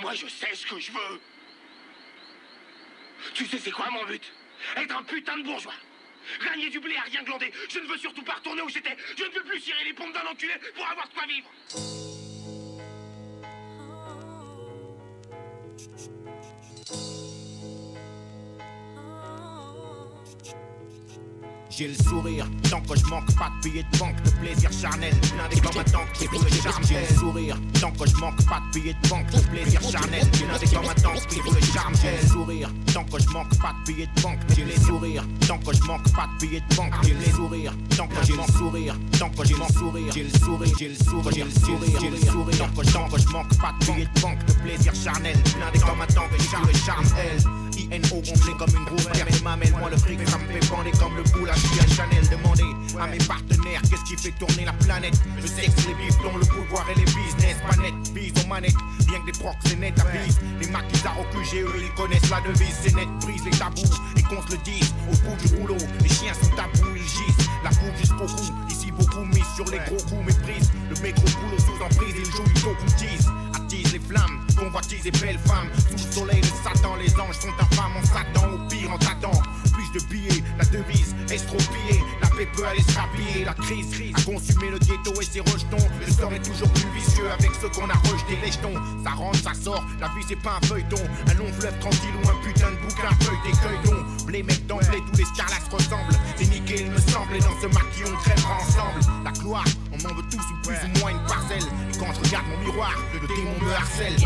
Moi, je sais ce que je veux. Tu sais, c'est quoi mon but? Être un putain de bourgeois. Gagner du blé à rien glander. Je ne veux surtout pas retourner où j'étais. Je ne veux plus cirer les pompes d'un enculé pour avoir de quoi vivre. J'ai le sourire, tant que je manque pas de billets de banque, de plaisir charnel, blindé comme un tank qui le. J'ai le sourire, tant que je manque pas de billets de banque, plaisir charnel, un tank qui roule le charme. J'ai le sourire, tant que je manque pas de billets de banque, j'ai les sourires, tant que je manque pas de billets de banque, j'ai les sourires, tant que j'ai mon sourire, tant que j'ai mon sourire, j'ai le sourire, j'ai le sourire, j'ai le sourire, j'ai le sourire, tant que, je manque pas de billets de banque, de plaisir charnel, blindé comme un tank roule le charme. Elle, INO gonflé comme une grosse pierre, m'amène-moi le fric, ça me fait bander comme le boule à Chanel. Demandez à mes partenaires qu'est-ce qui fait tourner la planète? Le sexe, les bifs, le pouvoir et les business. Net, bise aux manettes, bien que des proxénètes avisent. Les maquisards au QGE, ils connaissent la devise. C'est net, brise les tabous et qu'on se le dise. Au bout du rouleau, les chiens sont tabous, ils gisent. La coupe jusqu'au cou, ici beaucoup mis sur les gros coups, méprise. Le métro boulot sous emprise, il joue, il flammes, convoitise et belles femmes. Sous le soleil de Satan, les anges sont infâmes. On s'attend au pire en t'attend. De billets, la devise estropiée. La paix peut aller se rapiller. La crise a consumé le ghetto et ses rejetons. Le sort est toujours plus vicieux avec ceux qu'on a rejetés. Les jetons, ça rentre, ça sort. La vie c'est pas un feuilleton. Un long fleuve tranquille ou un putain de bouquin feuille cueillons. Les mecs d'emblée, tous les scarlas ressemblent. C'est nickel, il me semble. Et dans ce maquis, on crèvera ensemble. La gloire, on m'en veut tous ou plus ou moins une parcelle. Et quand je regarde mon miroir, le démon me harcèle.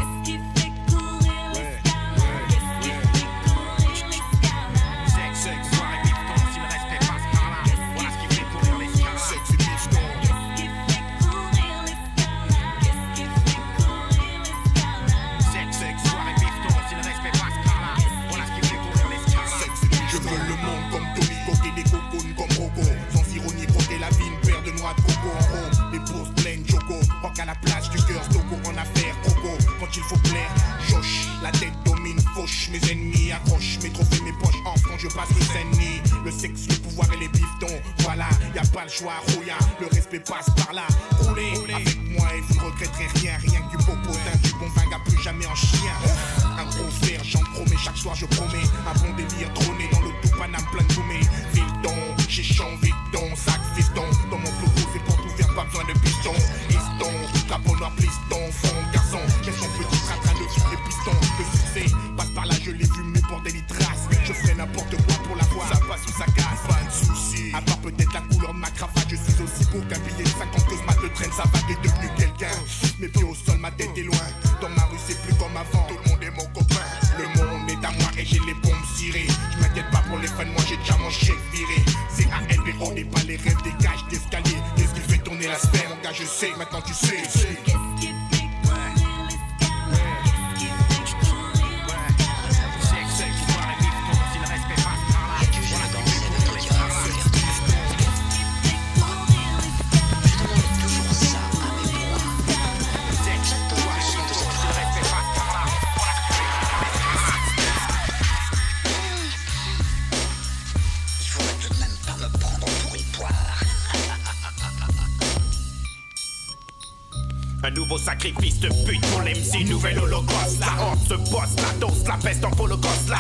Nouveau sacrifice de pute pour l'MC, nouvelle holocauste. La horde se bosse, la dose, la peste en holocaust là.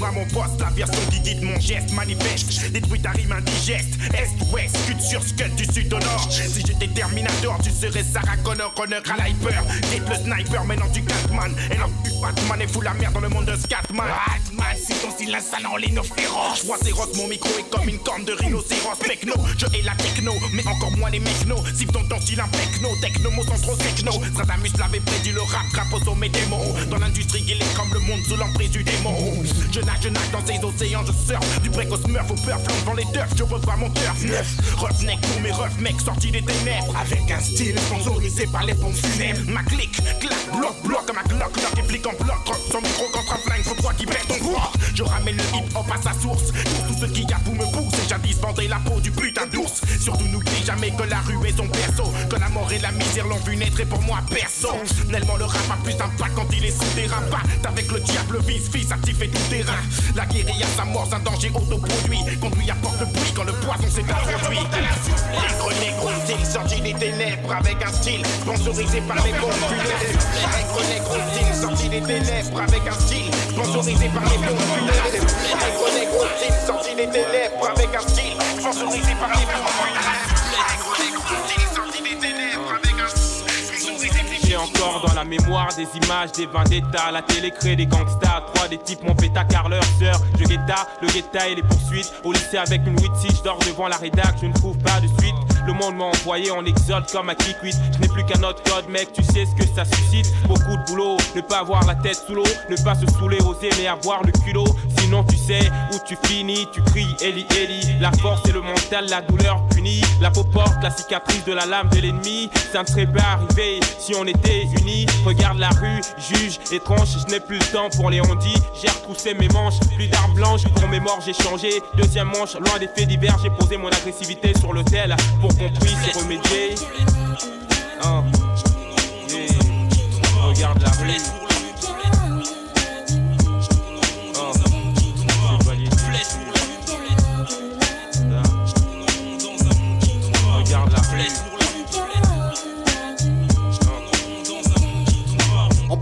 À mon poste, la version Didi de mon geste manifeste. Détruit ta rime indigeste. Est, ouest, scud sur scud du sud au nord. Si j'étais Terminator, tu serais Sarah Connor, honneur à l'hyper. Le sniper, maintenant tu Catman. Et non, tu Batman et fous la merde dans le monde de Scatman. Batman, si ton les nos féroces. Moi, c'est rock, mon micro est comme une corne de rhinocéros. Pecno, je hais la techno, mais encore moins les mechnos. Si ton ton style un techno, techno, mots sont trop techno. Stradamus l'avait prédit le rap, rap au sommet des mots. Dans l'industrie, il est comme le monde sous l'emprise du démon. Nage, je nage dans ces océans, je surfe. Du précoce meurtre au peur, devant les turfs, je revois mon turf neuf. Roughneck pour mes refs, mecs sortis des ténèbres. Avec un style sponsorisé par les pompes funèbres. Ma clique, clac, bloc, bloc, comme un glock, lock et flic en bloc. Drop son micro contre un flingue, faut toi qui perd ton poids. Je ramène le hip hop à sa source. Pour tous ceux qui y a pour me pousser, jadis vendait la peau du putain d'ours. Surtout n'oublie jamais que la rue est son perso. Que la mort et la misère l'ont vu naître et pour moi perso. Nellement le rap a plus d'impact quand il est souterrain. Batte avec le diable, vice, fils, actif et tout terrain. La guérilla, sa mort, un danger autoproduit. Conduit apporte le bruit quand le poison s'est introduit. Négro, négro, style sorti des ténèbres avec un style sponsorisé par les bombes funèbres. Négro, négro, des ténèbres avec un style sponsorisé par les bons funèbres. Négro, négro, style sorti des ténèbres avec un style sponsorisé par les bons dans la mémoire des images des vendettas, la télé crée des gangsters, trois des types mon péta car leur sœur, je guetta, le guetta et les poursuites, au lycée avec une 8 si je dors devant la rédac, je ne trouve pas de suite, le monde m'a envoyé en exode comme à Kikwit, je n'ai plus qu'un autre code mec, tu sais ce que ça suscite, beaucoup de boulot, ne pas avoir la tête sous l'eau, ne pas se saouler, oser mais avoir le culot, sinon tu sais où tu finis, tu cries Eli Eli, la force et le mental, la douleur punie, la peau porte la cicatrice de la lame de l'ennemi, ça ne serait pas arrivé si on était unis. Regarde la rue, juge, étrange, je n'ai plus le temps pour les ondits. J'ai retroussé mes manches, plus d'armes blanches pour mes morts, j'ai changé. Deuxième manche, loin des faits divers, j'ai posé mon agressivité sur l'autel pour qu'on puisse remédier. Hein. Yeah. Regarde la rue. Hein.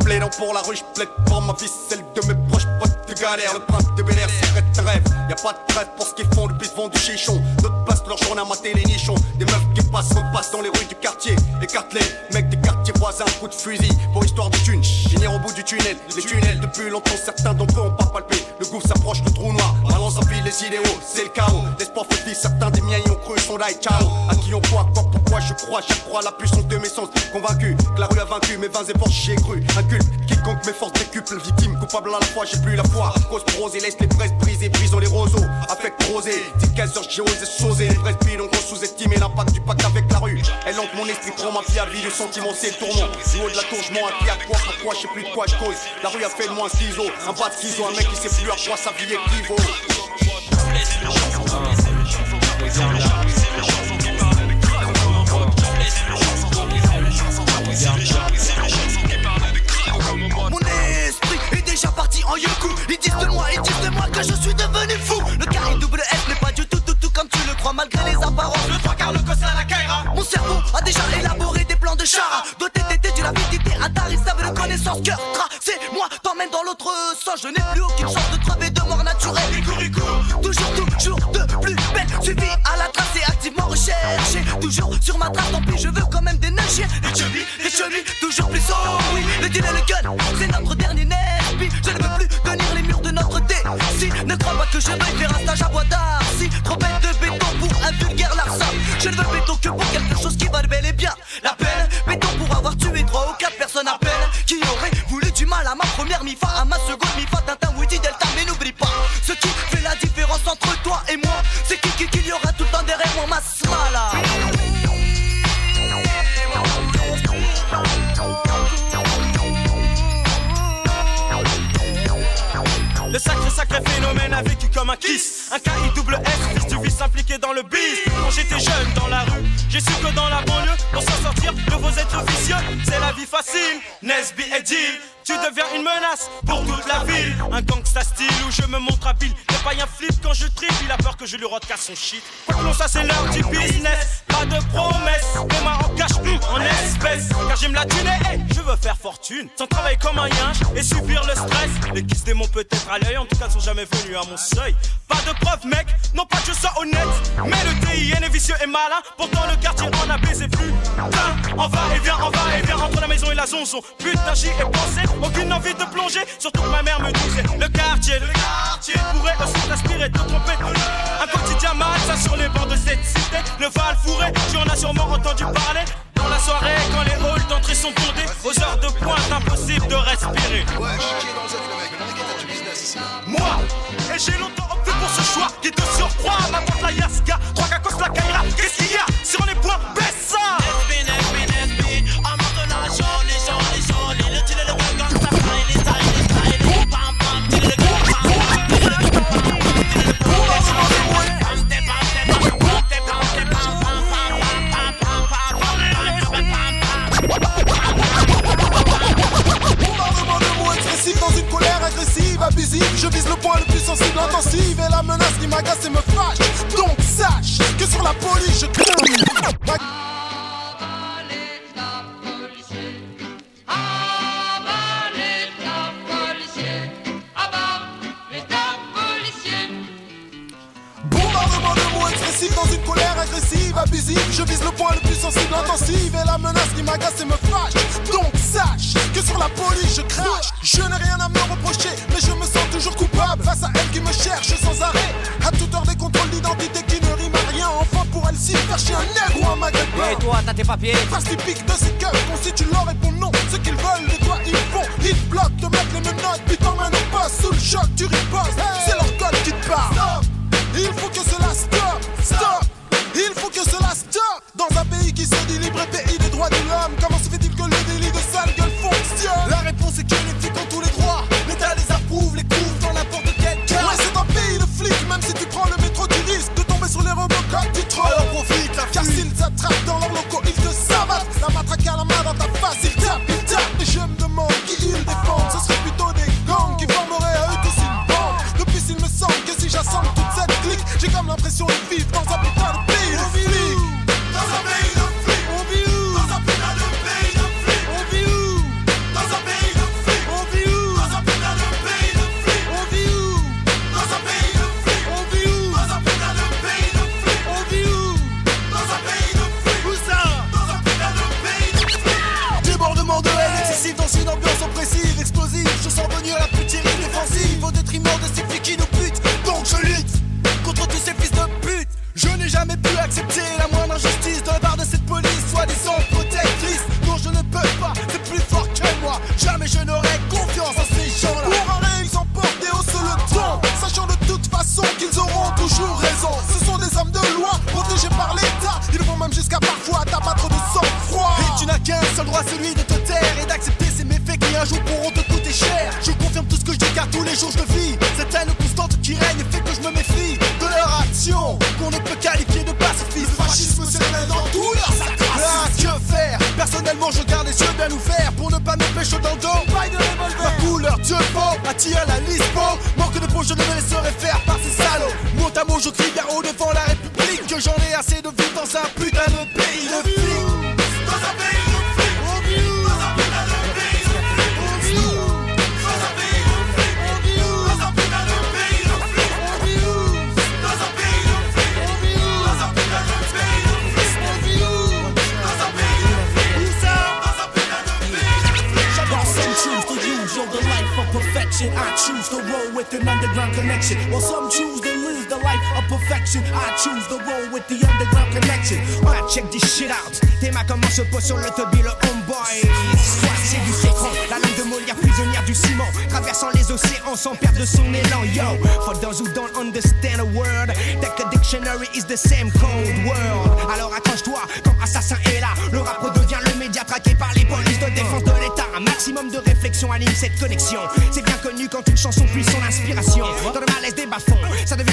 Plaidant pour la rue, je plaide pour ma vie, celle de mes proches potes de galère. Le prince de Bel Air, de rêve. Y a pas de trêve pour ce qu'ils font, le bis vend du chichon. Passent leur journée à mater les nichons. Des meufs qui passent, repassent dans les rues du quartier. Écartelés, mecs des quartiers voisins, coup de fusil pour histoire de thunes. Finir au bout du tunnel, les tunnels depuis longtemps, certains d'entre eux ont pas palpé. Le gouffre s'approche, le trou noir, balance en file les idéaux, c'est le chaos. L'espoir fait certains des miens y ont cru, sont là et ciao. À qui on croit, quoi, pourquoi je crois, chaque croix la puissance de mes sens. Convaincu que la rue a vaincu mes vins et forces, j'y ai cru. Inculte, quiconque mes forces décuple, victime, coupable à la fois, j'ai plus la foi. Cause prosée, laisse les braises brisées, brisons les roseaux. Affect rosé, 10 15 heures, j'ai osé sauser. Les braises bidons, on sous-estimé l'impact du pacte avec la rue. Elle hante mon esprit, prend ma vie à vie, le sentiment c'est tourment. Haut de la tour, je m'en à quoi, pourquoi, je sais plus de quoi je cause. La rue a fait de moi un ciseau, un bas de ciseau, un mec qui sait plus à quoi sa vie équivaut. Mon esprit est déjà parti en yoku Ils disent de moi, ils disent de moi que je suis devenu fou Le carré double S n'est pas du tout tout tout comme tu le crois Malgré les apparences Le trois quarts le cossin à la Kaira Mon cerveau a déjà élaboré chara Doté d'été d'une avidité intarissable de connaissances Cœur tracé, moi t'emmène dans l'autre sens Je n'ai plus aucune chance de crever de mort naturelle. Toujours, toujours de plus belle. Suivi à la trace et activement recherché. Toujours sur ma trace, tant pis je veux quand même déneiger Les chevilles, les chevilles, toujours plus oh oui Le deal le gun, c'est notre dernier Nesby Je ne veux plus tenir les murs de notre thé Si, ne crois pas que je vais faire un stage à bois Un KI double S, fils du vice impliqué dans le biz. Quand j'étais jeune dans la rue, j'ai su que dans la banlieue Pour s'en sortir de vos êtres vicieux C'est la vie facile, Nesby et deviens une menace pour toute la ville. Un gangsta style où je me montre habile. Le païen flip quand je tripe. Il a peur que je lui casse son shit. Non ça c'est l'heure du business. Pas de promesses Les en cash, hum, en espèces. Car j'aime la thune et hey, je veux faire fortune. Sans travailler comme un yinche et subir le stress. Les kiss démons peut-être à l'œil. En tout cas ne sont jamais venus à mon seuil. Pas de preuve mec, non pas que je sois honnête. Mais le TIN est vicieux et malin. Pourtant le quartier en a baisé plus Putain, on va et vient, on va et vient Entre la maison et la zonzon. Putain j'y ai pensé aucune envie de plonger, surtout que ma mère me disait Le quartier, le quartier pourrait aussi t'inspirer, te tromper Un quotidien malsain sur les bords de cette cité Le Val fourré, tu en as sûrement entendu parler. Dans la soirée, quand les halls d'entrée sont bondés Aux heures de pointe, impossible de respirer. Moi, et j'ai longtemps opté pour ce choix Qui te surcroît, ma porte la Yaska Trois cacos la Kaira, qu'est-ce qu'il y a Sur les points, baisse ça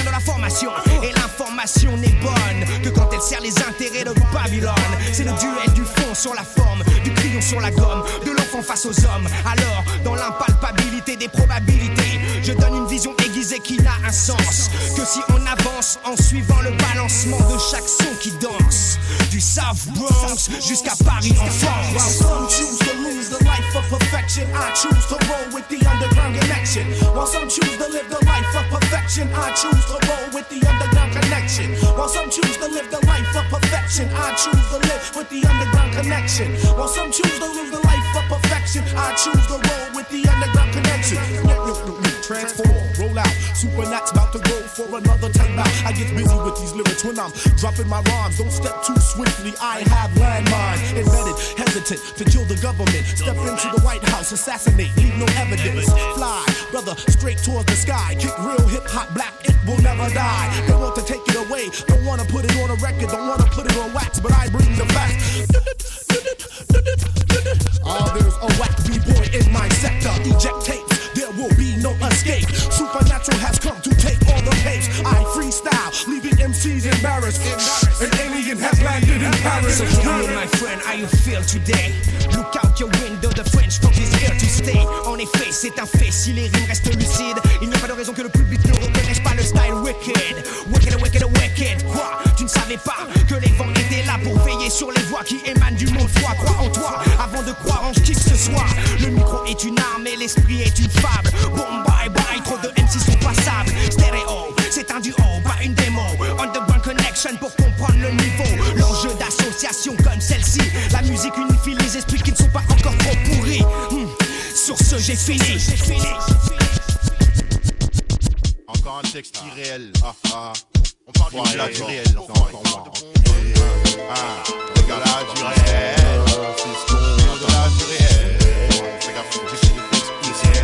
de la formation. Et l'information n'est bonne que quand elle sert les intérêts de Babylone. C'est le duel du fond sur la forme, du crayon sur la gomme, de l'enfant face aux hommes. Alors, dans l'impalpabilité des probabilités, je donne une vision aiguisée qui n'a un sens que si on avance en suivant le balancement de chaque son qui danse. Du South Bronx jusqu'à Paris en France. Choose the life of perfection, I choose to roll with the underground connection. While some choose to live the life of perfection, I choose to roll with the underground connection. While some choose to live the life of perfection, I choose to live with the underground connection. While some choose to live the life of perfection, I choose to roll with the underground connection. Transform, roll out. Supernat's about to go for another time out. I get busy with these lyrics when I'm dropping my rhymes. Don't step too swiftly. I have landmines embedded, hesitant to kill the government. Step into the White House, assassinate, leave no evidence. Fly, brother, straight towards the sky. Kick real hip hop black, it will never die. They want to take it away, don't wanna put it on a record, don't wanna put it on wax, but I bring the facts. Ah, there's a whack b-boy in my sector. Eject tapes, there will be no escape. Supernatural has come to take all the pace. I freestyle, leaving MCs embarrassed. An alien has landed in Paris. So tell me, my friend, how you feel today? Look out your window, the French funk is here to stay. En effet, c'est un fait, si les rimes restent lucides, il n'y a pas de raison que le public ne reconnaisse pas le style wicked. Wicked, wicked, wicked. Quoi Tu ne savais pas que les vents T'es là pour veiller sur les voix qui émanent du monde froid. Crois en toi avant de croire en qui que ce soit. Le micro est une arme et l'esprit est une fable. Bon bye bye, trop de MC sont passables. Stéréo, c'est un duo, pas une démo. Underground connection pour comprendre le niveau. L'enjeu d'association comme celle-ci. La musique unifie les esprits qui ne sont pas encore trop pourris. Hmm, sur ce, j'ai fini. Encore un texte irréel. Ah ah. Du, réel. Non, encore moi. Ah, regarde là, du réel. C'est ce qu'on de là, du réel. Fais gaffe, t'expliquer.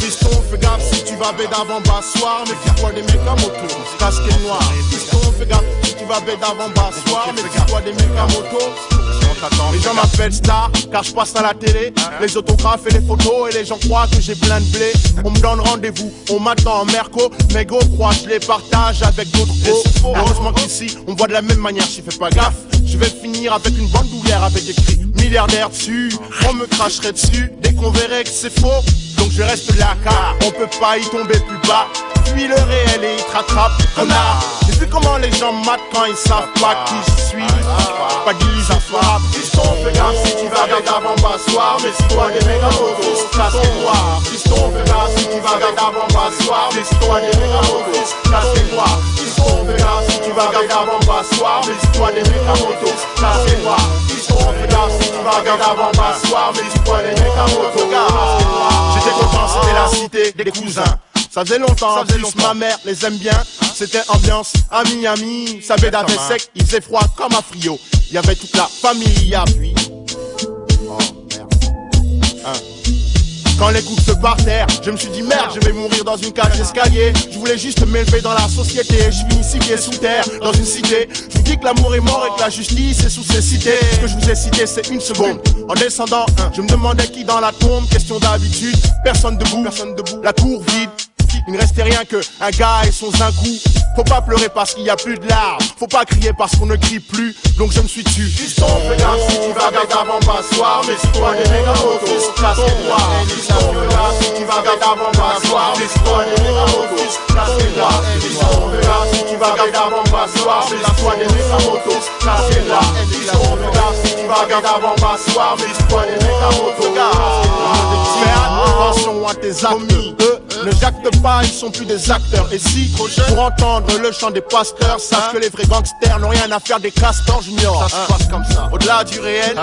Fiston, fais gaffe si tu vas bête avant bassoir, mais fais-toi des mecs à moto, casquette noire. Fiston, fais gaffe si tu vas bête avant bassoir, mais fais-toi des mecs à moto. Les gens m'appellent star car je passe à la télé. Les autographes et les photos et les gens croient que j'ai plein de blé. On me donne rendez-vous, on m'attend en merco. Mes go croient, je les partage avec d'autres gros Heureusement qu'ici on voit de la même manière, j'y fais pas gaffe. Je vais finir avec une bande douillère avec écrit milliardaire dessus. On me cracherait dessus dès qu'on verrait que c'est faux. Donc je reste là car on peut pas y tomber plus bas. Fuis le réel et il te rattrape, connard vu comment les gens matent quand ils savent pas qui je suis? Pas d'illusion soir Fiston, fais gaffe si tu vas bête avant bassoir Mais si toi des méga motos, casque noir Fiston, fais gaffe si tu vas bête avant bassoir Mais si toi des méga motos, casque noir Fiston, fais gaffe si tu vas bête avant bassoir Mais si toi des méga motos, casque noir Fiston, fais gaffe si tu vas bête avant bassoir Mais si toi des méga motos, casque noir J'étais content, c'était la cité des cousins ça faisait longtemps, ça faisait longtemps. ma mère les aime bien. C'était ambiance à Miami. Ça avait avait sec, il faisait froid comme à Frio. Il y avait toute la famille à puis. Oh merde. Hein. Quand les coups se par terre, je me suis dit merde, je vais mourir dans une cage d'escalier. Je voulais juste m'élever dans la société. Je finis ici pieds sous terre, dans une cité. Je vous dis que l'amour est mort et que la justice est sous ces cités. Ce que je vous ai cité, c'est une seconde. En descendant, je me demandais qui dans la tombe. Question d'habitude, personne debout, personne debout. La cour vide. Il ne restait rien que un gars et son zingou. Faut pas pleurer parce qu'il y a plus de larmes. Faut pas crier parce qu'on ne crie plus. Donc je me suis tu. Fiston, fais gaffe si tu vas bête avant passoire. Mais si toi des méga motos, casque noir. Fiston, fais gaffe si tu vas bête avant passoire. Mais si toi des méga motos, casque noir. Fiston, fais gaffe si tu vas bête avant passoire. Mais si toi des méga motos, casque noir. Fiston, fais gaffe si tu vas bête avant passoire. Mais si toi des méga motos, casque noir. Fais attention à tes amis. Ne jactent pas, ils sont plus des acteurs. Et si, pour entendre le chant des pasteurs, sache que les vrais gangsters n'ont rien à faire des castors juniors. Ça se passe comme ça. Au-delà du réel,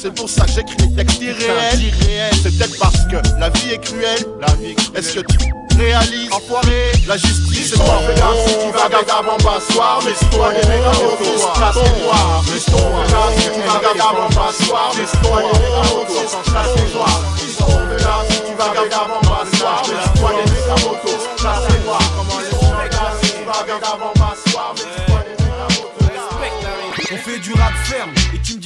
c'est pour ça que j'écris des textes irréels. C'est peut-être parce que la vie est cruelle. La vie Est-ce que tu réalises, enfoiré, la justice est mort. Fais gaffe si tu vas bête avant passoire, mais si toi des méga motos, casque noir. Mais si tu vas bête avant passoire, mais si toi des méga motos, casque noir. Si tu vas bête avant passoire, mais si toi des méga motos, casque noir. Comment les gens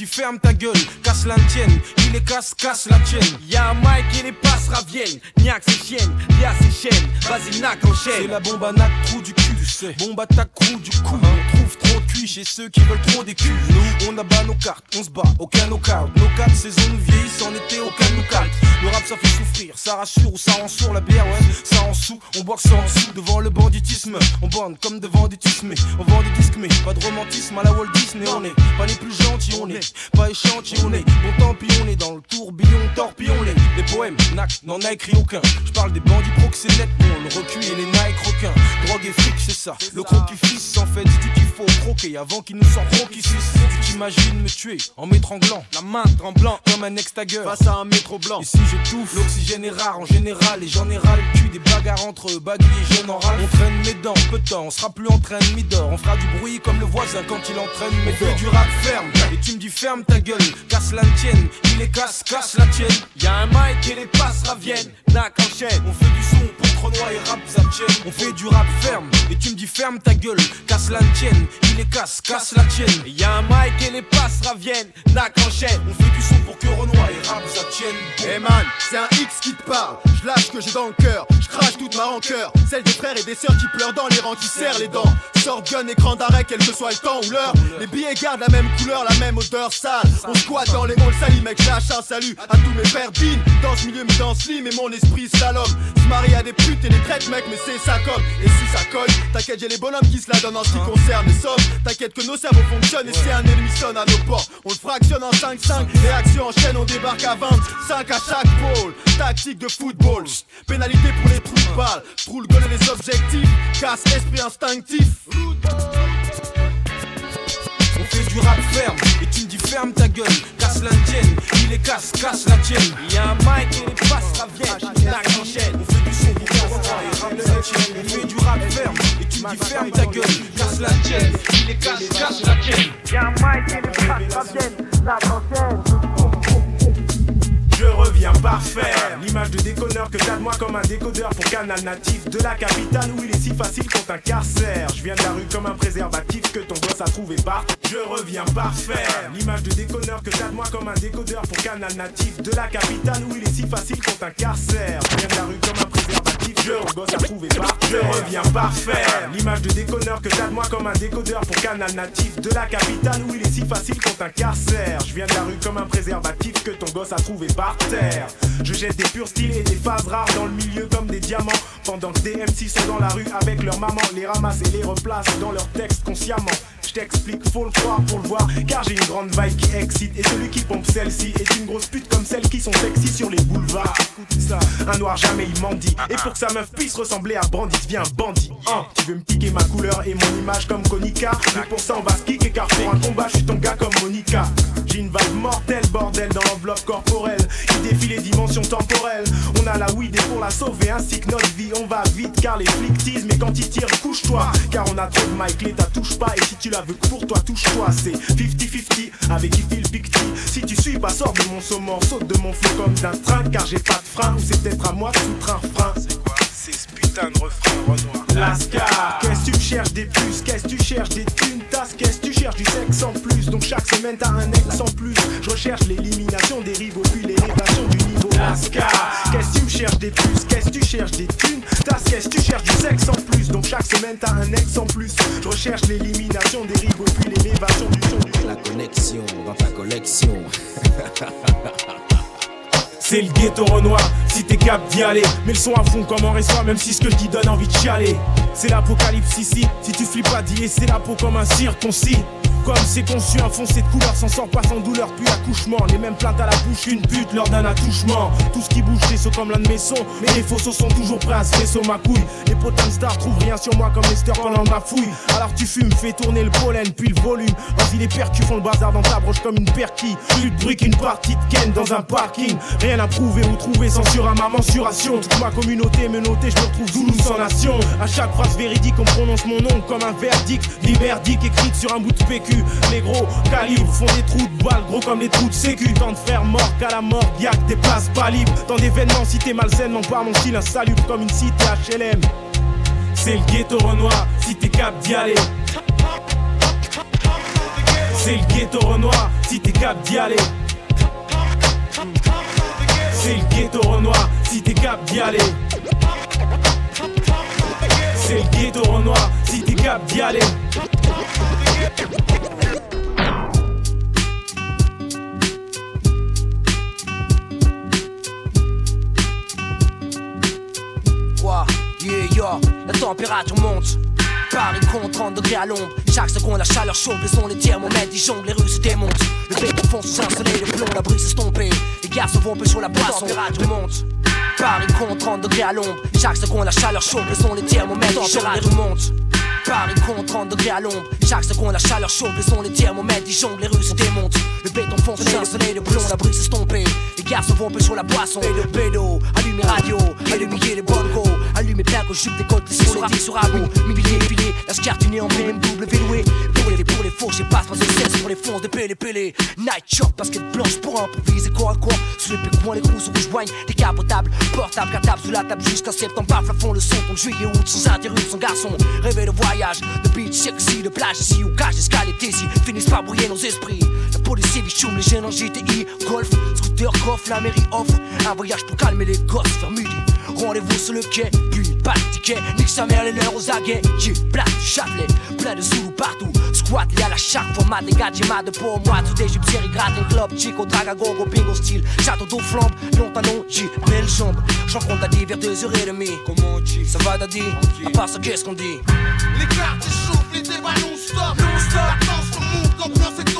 dis ferme ta gueule, casse la tienne, il les casse, casse la tienne. Y'a un Mike et les passes raviennent. Niaque ses chiennes, y'a ses chaînes. Vas-y, nac enchaîne. C'est la bombe à nac, trou du cul, tu sais. Bombe à ta crew du coup. On trouve trop de cuits chez ceux qui veulent trop des culs. Nous, on abat nos cartes, on se bat, aucun knockout. Nos quatre saisons nous vieillissent, en été, aucun calme. Le rap ça fait souffrir, ça rassure ou ça rend sourd. La bière, ouais, ça en sous. On boit que ça en sous devant le banditisme. On bande comme devant des tismes. On vend des disques, mais pas de romantisme à la Walt Disney. On est pas les plus gentils, on est pas échantillonnés. Bon tant pis, on est dans le tourbillon, torpillon les. Les poèmes, nac, n'en a écrit aucun. Je parle des bandits proxénètes, bon, le recul et les Nike requins. Drogue et fric, c'est ça. Le croquis fils, en fait, dis qu'il faut croquer avant qu'il nous sorte croquis suisse. Tu t'imagines me tuer en m'étranglant, la main tremblant comme un ex-tagger face à un métro blanc. Et si j'étouffe, l'oxygène est rare en général. Et j'en ai ras le cul des entre baguilles et jeunes en râle. On traîne mes dents, peu de temps, on sera plus en train de mi-d'or. On fera du bruit comme le voisin quand il entraîne mes fait du rap ferme, et tu me dis ferme ta gueule, casse la tienne, il les casse, casse la tienne. Y'a un Mike et les passes raviennent. Nac enchaîne. On fait du son Cronois et rap ça tienne. On fait du rap ferme, et tu me dis ferme ta gueule, casse la tienne, il les casse, casse la tienne. Y'a un Mike et les passes raviennent. Nac enchaîne. On fait du son pour que Renoir et rap ça tienne. Hey man, c'est un X qui te parle. Je lâche ce que j'ai dans le cœur. Je crache toute ma rancœur. Celle des frères et des sœurs qui pleurent dans les rangs qui serrent les dents. Sort gun, écran d'arrêt, quel que soit le temps ou l'heure. Les billets gardent la même couleur, la même odeur sale. On squatte dans les halls salis, mec, lâche un salut à tous mes frères dignes. Dans ce milieu, mais dans ce lit, mais mon esprit slalom. Se marie à des putes et les traite, mec, mais c'est ça comme. Et si ça colle, t'inquiète, j'ai les bonhommes qui se la donnent en ce qui concerne les sommes. T'inquiète que nos cerveaux fonctionnent et si un ennemi sonne à nos portes, on le fractionne en 5-5. Réaction en chaîne, on débarque à 20, 5 à chaque pôle. Tactique de football, pénalité pour les trous de balle. Trou le goal et les objectifs, casse esprit instinctif. On fait du rap ferme, et tu me dis ferme ta gueule, casse l'indienne, il les casse, casse la tienne. Il y a un mic et les passes raviennent, Nac enchaîne. On fait du rap ferme et tu dis ferme ta gueule, casse la tienne, il les casse, casse la tienne. Y'a un mic et les enchaîne. Je reviens parfait. L'image de déconneur que t'as de moi comme un décodeur pour canal natif de la capitale où il est si facile qu'on t'incarcère. Je viens de la rue comme un préservatif que ton boss a trouvé par. Je reviens parfait. L'image de déconneur que t'as de moi comme un décodeur pour canal natif de la capitale où il est si facile qu'on t'incarcère. Je viens de la rue comme un trouvé par. Je reviens parfait. L'image de déconneur que t'as de moi comme un décodeur pour canal natif de la capitale où il est si facile qu'on t'incarcère. Je viens de la rue comme un préservatif que ton gosse a trouvé par terre. Je jette des purs styles et des phases rares dans le milieu comme des diamants. Pendant que des MC sont dans la rue avec leur maman, les ramassent et les replacent dans leur texte consciemment. T'explique, faut le croire pour le voir, car j'ai une grande vibe qui excite. Et celui qui pompe celle-ci est une grosse pute comme celles qui sont sexy sur les boulevards. Écoute ça, un noir jamais il mendie. Et pour que sa meuf puisse ressembler à Brandy, viens bandit. Tu veux me piquer ma couleur et mon image comme Konica. Mais pour ça on va se kicker car pour un combat je suis ton gars comme Monica. J'ai une vibe mortelle, bordel dans l'enveloppe corporelle. Qui défie les dimensions temporelles. On a la weed et pour la sauver ainsi que notre vie, on va vite car les flics teasent. Mais quand ils tirent, couche-toi. Car on a trop de Mike, l'état touche pas. Et si tu la que pour toi, touche-toi. C'est 50-50 avec qui file Picti. Si tu suis pas, sors de mon saumon, saute de mon flot comme d'un train. Car j'ai pas de frein, ou c'est peut-être à moi de foutre un frein. Putain de refrain Renoir. Lascar, qu'est-ce que tu cherches des puces Qu'est-ce que tu cherches des thunes? Tasses Qu'est-ce que tu cherches du sexe en plus? Donc chaque semaine t'as un ex en plus. Je recherche l'élimination des rivaux puis l'élévation du niveau. Lascar, qu'est-ce que tu me cherches des puces Qu'est-ce que tu cherches des thunes? Tasses Qu'est-ce que tu cherches du sexe en plus? Donc chaque semaine t'as un ex en plus. Je recherche l'élimination des rivaux puis l'élévation du son du La connexion dans ta collection. C'est le ghetto Renoir, si t'es cap d'y aller Mais le son à fond comme un reçoit, même si ce que je dis donne envie de chialer. C'est l'apocalypse ici, si tu flippes pas d'y c'est la peau comme un circoncis comme c'est conçu, un foncé de couleur s'en sort pas sans douleur, puis accouchement. Les mêmes plaintes à la bouche, une pute lors d'un attouchement. Tout ce qui bouge, c'est saut comme l'un de mes sons. Mais les faux sont toujours prêts à se faisceau ma couille. Les potins stars trouvent rien sur moi comme Lester pendant ma fouille. Alors tu fumes, fais tourner le pollen, puis le volume. Vas-y, les percus font le bazar dans ta broche comme une perquille. Plus de bruit qu'une partie de Ken dans un parking. Rien à prouver ou trouver, censure à ma mensuration. Toute ma communauté me notait, je me retrouve Zoulou sans nation. À chaque phrase véridique, on prononce mon nom comme un verdict. Vie merdique écrite sur un bout de PQ. Les gros calibres font des trous de balles, gros comme des trous de sécu. Tant de frères morts qu'à la mort, y'a que des places pas libres. Tant d'événements, cité malsaine, par mon style insalubre comme une cité HLM. C'est le ghetto Renoir, si t'es cap d'y aller. C'est le ghetto Renoir, si t'es cap d'y aller. C'est le ghetto Renoir, si t'es cap d'y aller. C'est le ghetto Renoir, si t'es cap d'y aller. Quoi? Yeah, yeah, la température monte. Paris compte 30 degrés à l'ombre. Chaque seconde, la chaleur chauffe, les sons, les thermomètres, ils jonglent, les rues se démontent. Le béton fond sous un soleil de plomb, la brise estompée. Les garçons vont peu sur la boisson, la température monte. Paris compte 30 degrés à l'ombre. Chaque seconde, la chaleur chauffe, les sons, les thermomètres, ils jonglent, les rues montent. Paris compte 30 degrés à l'ombre. Chaque seconde, la chaleur chauffe, les sons, les thermomètres, ils jonglent, les rues se démontent. Le béton sous un soleil de plomb, la brise estompée. Les garçons vont sur la boisson. Et le pédo, allume les radios, les bongos. Allumez bien que je jupe des côtes, sons, les sur rameau. Milliers, pilés, la scartunée en BMW loué. Pour les, pour les faux, j'ai pas pas de cesse pour les fonces de pélé pélé. Night shop, basket blanche pour improviser corps à corps. Sous les pécoins, les grosses rouges joignent. Des capotables, portables, cartables sous la table jusqu'à septembre. Paf, la fond, le son, ton juillet, août, sans interruption, garçon. Rêver de voyage, de beach, sexy, de plage ici, où cache, escale et ici. Finissent par brouiller nos esprits. La police, les jeunes en GTI, golf, scooter, coffre, la mairie offre. Un voyage pour calmer les gosses, faire midi. Rendez-vous sur le quai, puis pas de ticket. Nique sa mère, les leurs aux aguets. J'ai plein du Châtelet, plein de Zoulou partout. Squat, y a la chaque format des gars, j'ai mal de pour moi. Tout des jupes, série gratin, club, chico, draga, gogo, bingo, style. Château d'eau flambe, long talon, j'ai belle jambe. J'en compte Daddy vers 2h30. Comment on dit? Ça va, Daddy À part ça, qu'est-ce qu'on dit? Les quartiers chauffent, les débats non-stop. Non-stop. La danse remonte, l'ambiance est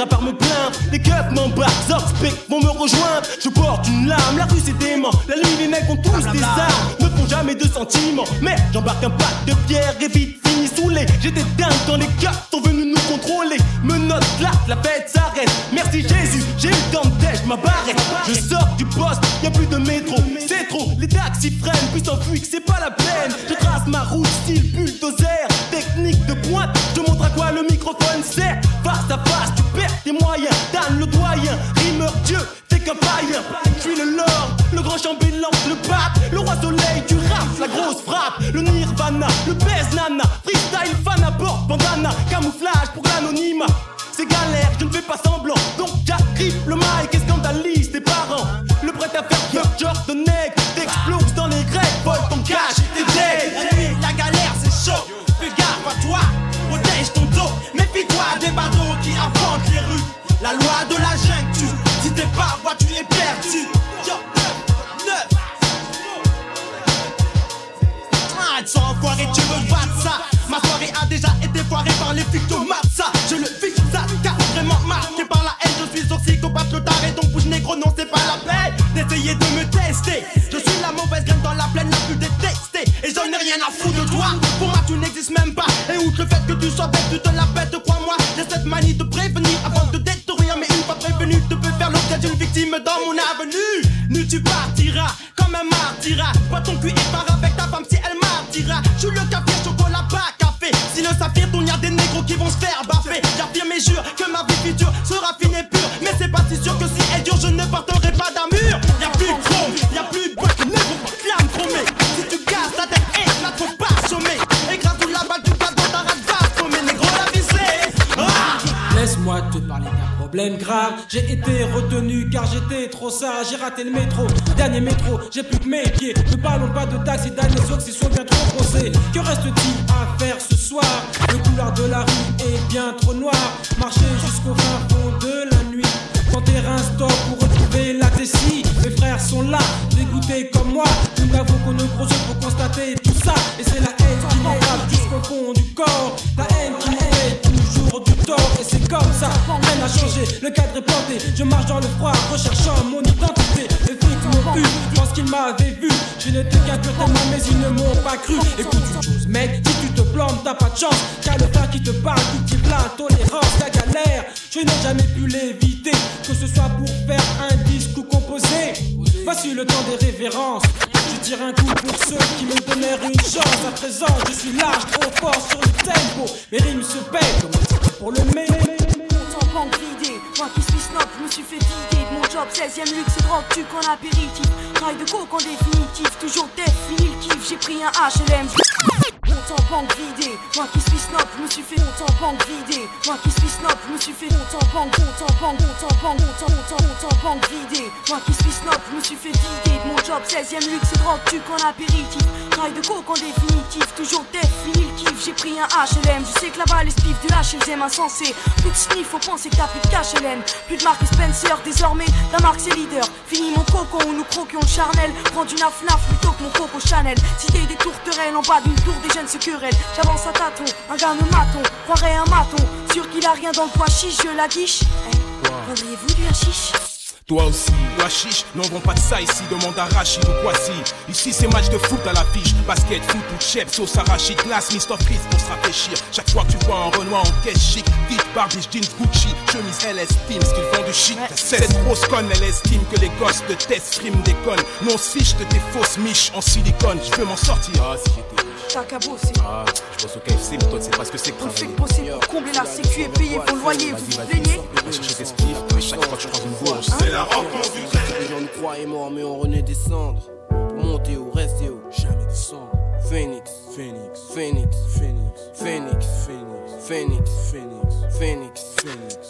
un, que puis-je faire qu'à part me Zox, Beck vont me rejoindre. Je porte une lame, la rue c'est dément. La nuit, les mecs ont tous des armes, ne font jamais de sentiments. Mais j'embarque un pack de pierre et vite fini saoulé. J'étais dingue quand les gars sont venus nous contrôler. Menottes là, la fête s'arrête. Merci Jésus, j'ai eu le tèche, ma barrette. Je sors du poste, y a plus de métro. C'est trop, les taxis freinent, puis s'enfuient, que c'est pas la peine. Je trace ma route, style bulldozer. Technique de pointe, je montre à quoi le microphone sert. Face à face, tu tes moyens. Dan le doyen, rimeur Dieu, t'es qu'un païen. Je suis le lord, le grand chambellan, le pape, le roi soleil du rap, la grosse frappe, le nirvana, le baise nana, freestyle fan à bord, bandana, camouflage pour les flics de Matza. Je le fixe ça, car vraiment marqué par la haine. Je suis sorcier, psychopathe, le taré, donc bouge négro, non, c'est pas la peine d'essayer de me tester. Je suis la mauvaise graine dans la plaine la plus détestée. Et j'en ai rien à foutre de toi. Pour moi, tu n'existes même pas. Et outre le fait que tu sois bête, tu te la pètes, crois-moi. J'ai cette manie de prévenir avant de détruire. Mais une fois prévenu, tu peux faire l'objet d'une victime dans mon avenue. Nu, tu partiras comme un martyra. Pas ton cul et pars avec ta femme si elle martyra. Le Le saphir tourne, y'a des négros qui vont se faire baffer. Problème grave. J'ai été retenu car j'étais trop sage. J'ai raté le métro, dernier métro, j'ai plus que mes pieds. Ne parlons pas de taxi, d'années qui sont bien trop posés. Que reste-t-il à faire ce soir? Le couloir de la rue est bien trop noir. Marcher jusqu'au fin fond de la nuit. Quand terrain stop pour retrouver la tessie. Mes frères sont là, dégoûtés comme moi. Nous n'avons qu'on nos gros pour constater tout ça. Et c'est la haine qui frappe jusqu'au fond du corps. La haine qui Et c'est comme ça, rien n'a changé. Le cadre est planté. Je marche dans le froid, recherchant mon identité. Les flics m'ont eu, je pense qu'ils m'avaient vu. Je n'étais qu'un pur témoin, mais ils ne m'ont pas cru. Écoute une chose, mec, si tu te plantes, t'as pas de chance. Car le frère qui te parle, tout qui plein, tolérance, la galère. Je n'ai jamais pu l'éviter, que ce soit pour faire un disque ou composer. Voici le temps des révérences. Je tire un coup pour ceux qui me donnèrent une chance. À présent, je suis large, trop fort sur le tempo. Mes rimes se pètent comme pour le en banque vidé, moi qui suis snob, je me suis fait vider de mon job, 16ème luxe, drogue, tu qu'en apéritif. Rail de coke en définitif, toujours def, fini le kiff, j'ai pris un HLM. Compte en banque vidé, moi qui suis snob, me suis fait compte en banque vidé, moi qui suis snob, me suis fait compte en banque, compte en banque, compte en banque, compte en compte en compte en banque vidé, moi qui suis snob, me suis fait vider de mon job, 16ème luxe, drogue, tu qu'en apéritif. Rail de coke en définitif, toujours def, fini le kiff, j'ai pris un HLM. Je sais que là-bas les spiffs de H, ils aiment insensé. Plus de sniff, faut penser que t'as plus de cash. Plus de marque Spencer, désormais, la marque c'est leader. Fini mon coco, où nous croquions le charnel. Prends du naf naf plutôt que mon coco Chanel. Cité des tourterelles, en bas d'une tour, des jeunes se querellent. J'avance à tâtons, un gars me maton, croirait un maton. Sûr qu'il a rien dans le pois chiche, je la guiche. Eh, vendriez-vous du hashish Toi aussi, toi chiche, n'en vend pas de ça ici, demande à Rachid ou Kwasi. Ici c'est match de foot à l'affiche, basket, foot ou chef, sauce arachide, glace, Mr. Freeze pour se rafraîchir. Chaque fois que tu vois un Renoir en caisse chic, vite, Barbie, jeans, Gucci, chemise LS Team, ce qu'ils font du shit. Cette grosse conne, elle estime que les gosses de test friment déconnent. Non, si je te tes fausses miches en silicone, je veux m'en sortir. Ah, si j'étais riche. T'as qu'à bosser. Ah, je bosse au KFC, mais toi tu sais pas ce que c'est que travailler. que bosser pour combler la sécu et payer vos loyers, vous vous plaignez Va chercher tes spliffs, mais chaque fois que je croise une bourse. C'est la rencontre du Les gens nous croyaient morts, mais on renaît des cendres. Pour monter haut, rester haut, jamais descendre. Phoenix, Phoenix, Phoenix, Phoenix, Phoenix, Phoenix, Phoenix, Phoenix, Phoenix,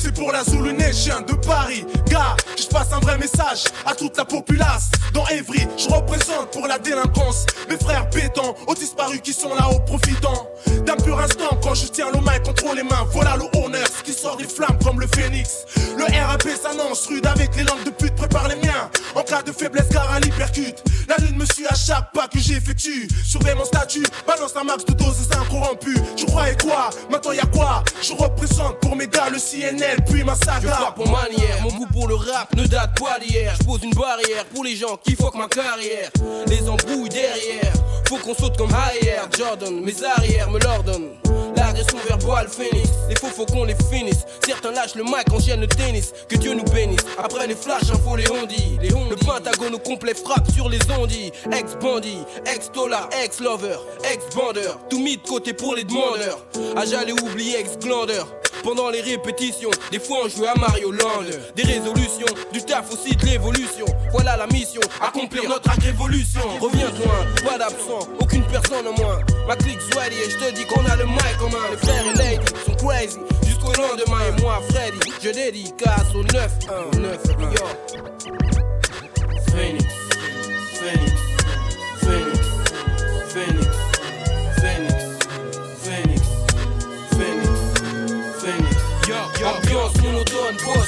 C'est pour la Zulu Nation de Paris. Gars, je passe un vrai message à toute la populace. Dans Evry, je représente pour la délinquance mes frères bétants, aux disparus qui sont là-haut profitant d'un pur instant quand je tiens le main contre les mains. Voilà le honneur, qui sort des flammes comme le phénix. Le RAP s'annonce rude avec les langues de pute, prépare les miens. En cas de faiblesse, car à l'hypercute. La lune me suit à chaque pas que j'effectue. Surveille mon statut, balance un max de doses incorrompues. Tu croyais quoi Maintenant y'a quoi? Je représente pour mes gars le CNL, puis ma saga. Je frappe en manière, mon goût pour le rap ne date pas d'hier. Je pose une barrière pour les gens qui fuck ma carrière. Les embrouilles derrière, faut qu'on saute comme arrière. Jordan, mes arrières me l'ordonnent. L'agression verbale phénix, les faux faut qu'on les finisse. Certains lâchent le mic, enchaînent le tennis. Que Dieu nous bénisse. Après les flashs, info les ondis. Les le pentagone au complet frappe sur les ondis. Ex-bandit, ex-tola, ex-lover, ex-bandeur. Tout mis de côté pour les demandeurs. À j'allais oublier ex-glandeur. Pendant les répétitions, des fois on joue à Mario Land. Des résolutions, du taf aussi de l'évolution. Voilà la mission, accomplir notre révolution. Reviens loin, pas d'absent, aucune personne en moins. Ma clique Sweaty et je te dis qu'on a le mic en main. Les frères et ladies sont crazy jusqu'au lendemain. Et moi, Freddy, je dédicace au 9 1 9 yo. Phoenix, Phoenix,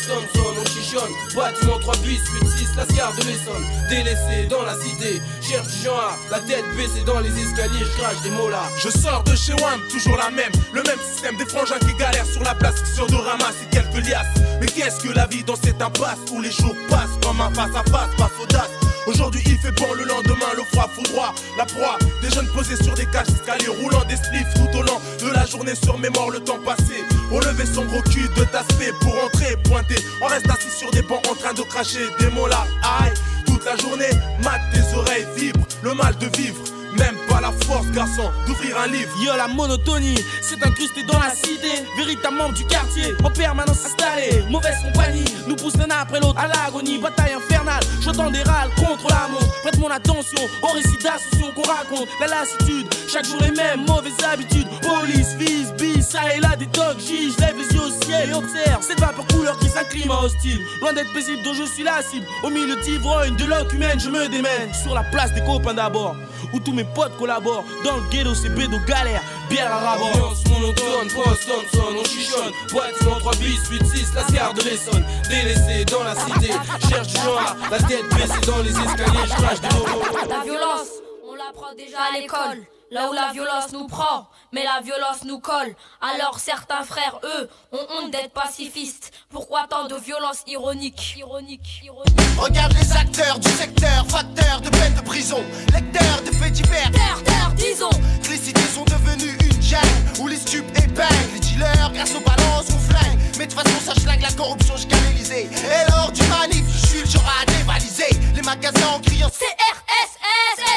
boss Thompson, on chichonne. Bâtiment 3 bis, 8, 6, la gare de l'Essonne. Délaissé dans la cité, cherche genre A, la tête baissée dans les escaliers, je crache des mots là. Je sors de chez WAM, toujours la même. Le même système des frangins qui galèrent sur la place, qui sur de ramasser quelques liasses. Mais qu'est-ce que la vie dans cette impasse où les jours passent comme un face à face, face audace. Aujourd'hui il fait bon, le lendemain le froid foudroie La proie, des jeunes posés sur des cages escaliers Roulant des spliffs tout au long de la journée sur mémoire le temps passé. Relever son gros cul de taspé pour entrer, pointer. On reste assis sur des bancs en train de cracher des mots là. Aïe, toute la journée, mat tes oreilles vibrent. Le mal de vivre même pas la force, garçon, d'ouvrir un livre. Yo, la monotonie, c'est incrusté dans la cité. Véritable du quartier, en permanence installé. Mauvaise compagnie, nous pousse l'un après l'autre à l'agonie. Bataille infernale, j'entends des râles contre la montre. Prête mon attention au récit d'ascension qu'on raconte. La lassitude, chaque jour les mêmes mauvaises habitudes. Police, vise, bis, ça et là des dogs, je lève les yeux au ciel et observe cette vapeur couleur qui climat hostile. Loin d'être paisible, dont je suis la cible. Au milieu d'ivrogne, de l'oc humaine, je me démène. Sur la place des copains d'abord, où tous mes potes collaborent. Dans le ghetto, c'est bédo galère, bière à rabord. Ambiance monotone, post Thompson, on chichonne. Bâtiment 3 bis, 8, 6, la gare de l'Essonne. Délaissé dans la cité, cherche du genre, la tête baissée dans les escaliers, je crache des mots. La violence, on l'apprend déjà à l'école. Là où la violence nous prend, mais la violence nous colle. Alors certains frères, eux, ont honte d'être pacifistes. Pourquoi tant de violence ironique? Ironique, ironique. Regarde les acteurs du secteur, facteurs de peine de prison, lecteurs de faits divers. Terre, terre, disons. Les cités sont devenues une jungle où les stupes épinglent. Les dealers, grâce aux balances, on flingue. Mais de toute façon, ça schlingue la corruption jusqu'à l'Elysée. Et lors du manif, je suis le genre à dévaliser les magasins en criant CRSSS.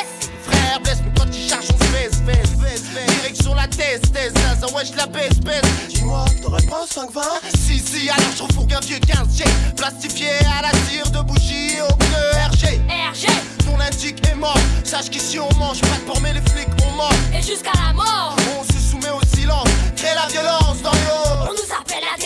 Frère, baisse, mais quand ils chargent, on se baisse, baisse, baisse, baisse. Direction la thèse, thèse, ça wesh la baisse, baisse. Dis-moi, t'aurais pas 5-20 Si, si, alors je refourgue un vieux 15G. Plastifié à la tire de bougie au pneu RG. RG. Ton indique est mort. Sache qu'ici on mange pas pour mais les flics on mort. Et jusqu'à la mort. On se soumet au silence, crée la violence dans hauts. On nous appelle la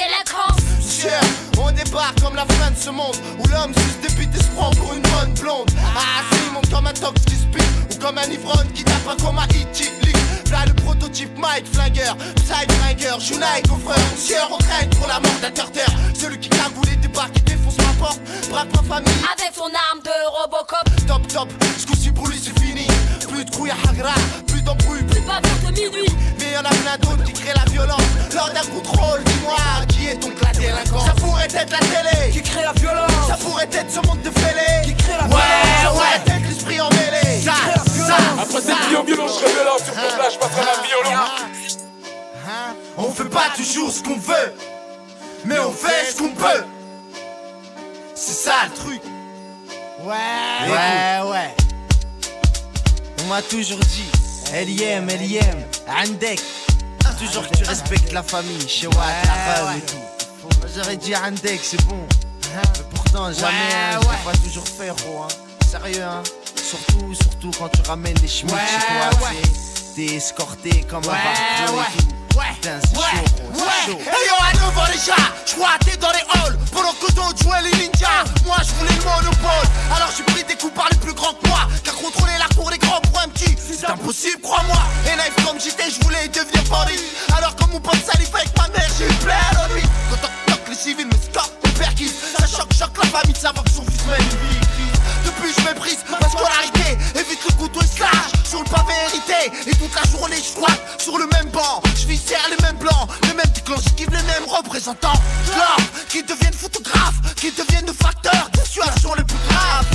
on débarque comme la fin de ce monde Où l'homme se dépite et se prend pour une bonne blonde. Ah si, monte comme un tox qui speed Ou comme un ivrogne qui tape un hit Là le prototype Mike Flingueur, Flingueur, Junai confrère Sieur, on traîne pour la mort d'un terre Celui qui cagoule les débarque qui défonce ma porte. Braque ma famille. Avec son arme de Robocop. Top top, ce coup-ci pour lui c'est fini. Plus de couilles à Hagra, plus d'embrouilles Plus pas de minuit. Mais y'en a plein d'autres qui créent la violence. Lors d'un contrôle, dis-moi Qui est donc la délinquance Ça pourrait être la télé. Qui crée la violence? Ça pourrait être ce monde de fêlés. Qui crée la Ouais, violence? ouais, être l'esprit emmêlé. Ça, ça, Après cette vie en violence, je révèle sur ton flash, passerai la violence. On fait pas toujours ce qu'on veut Mais on fait ce qu'on peut. C'est ça le truc. Ouais, ouais, ouais. On m'a toujours dit LIM, LIM, Andek. Toujours que tu respectes la famille, chez Watt, la femme et tout. J'aurais dit Andek, c'est bon. Mais pourtant jamais, hein, je l'ai pas toujours fait, gros hein. Sérieux hein surtout, surtout quand tu ramènes les chemins chez toi, t'es escorté comme un ouais, Ouais, ouais, ouais. Hey yo, à 9 ans déjà, je crois t'es dans les halls. Pendant que d'autres jouaient les ninjas, moi je voulais le monopole. Alors j'ai pris des coups par les plus grands que moi. Car contrôler la cour des grands pour un petit, c'est impossible, crois-moi. Et naïf comme j'étais, je voulais devenir bandit. Alors comme mon pote salive avec ma mère, j'ai eu plein de Quand toc toc, les civils me stoppent, on perquise. Ça choque, choque la famille, ça va que son fils vie. Depuis je méprise ma scolarité, évite le couteau et slash sur le pavé hérité. Et toute la journée je squatte sur le même banc. Je viscère les mêmes blancs, les mêmes déclenches, qui les mêmes représentants. L'homme qui deviennent photographes, qui deviennent facteurs de situations les plus graves.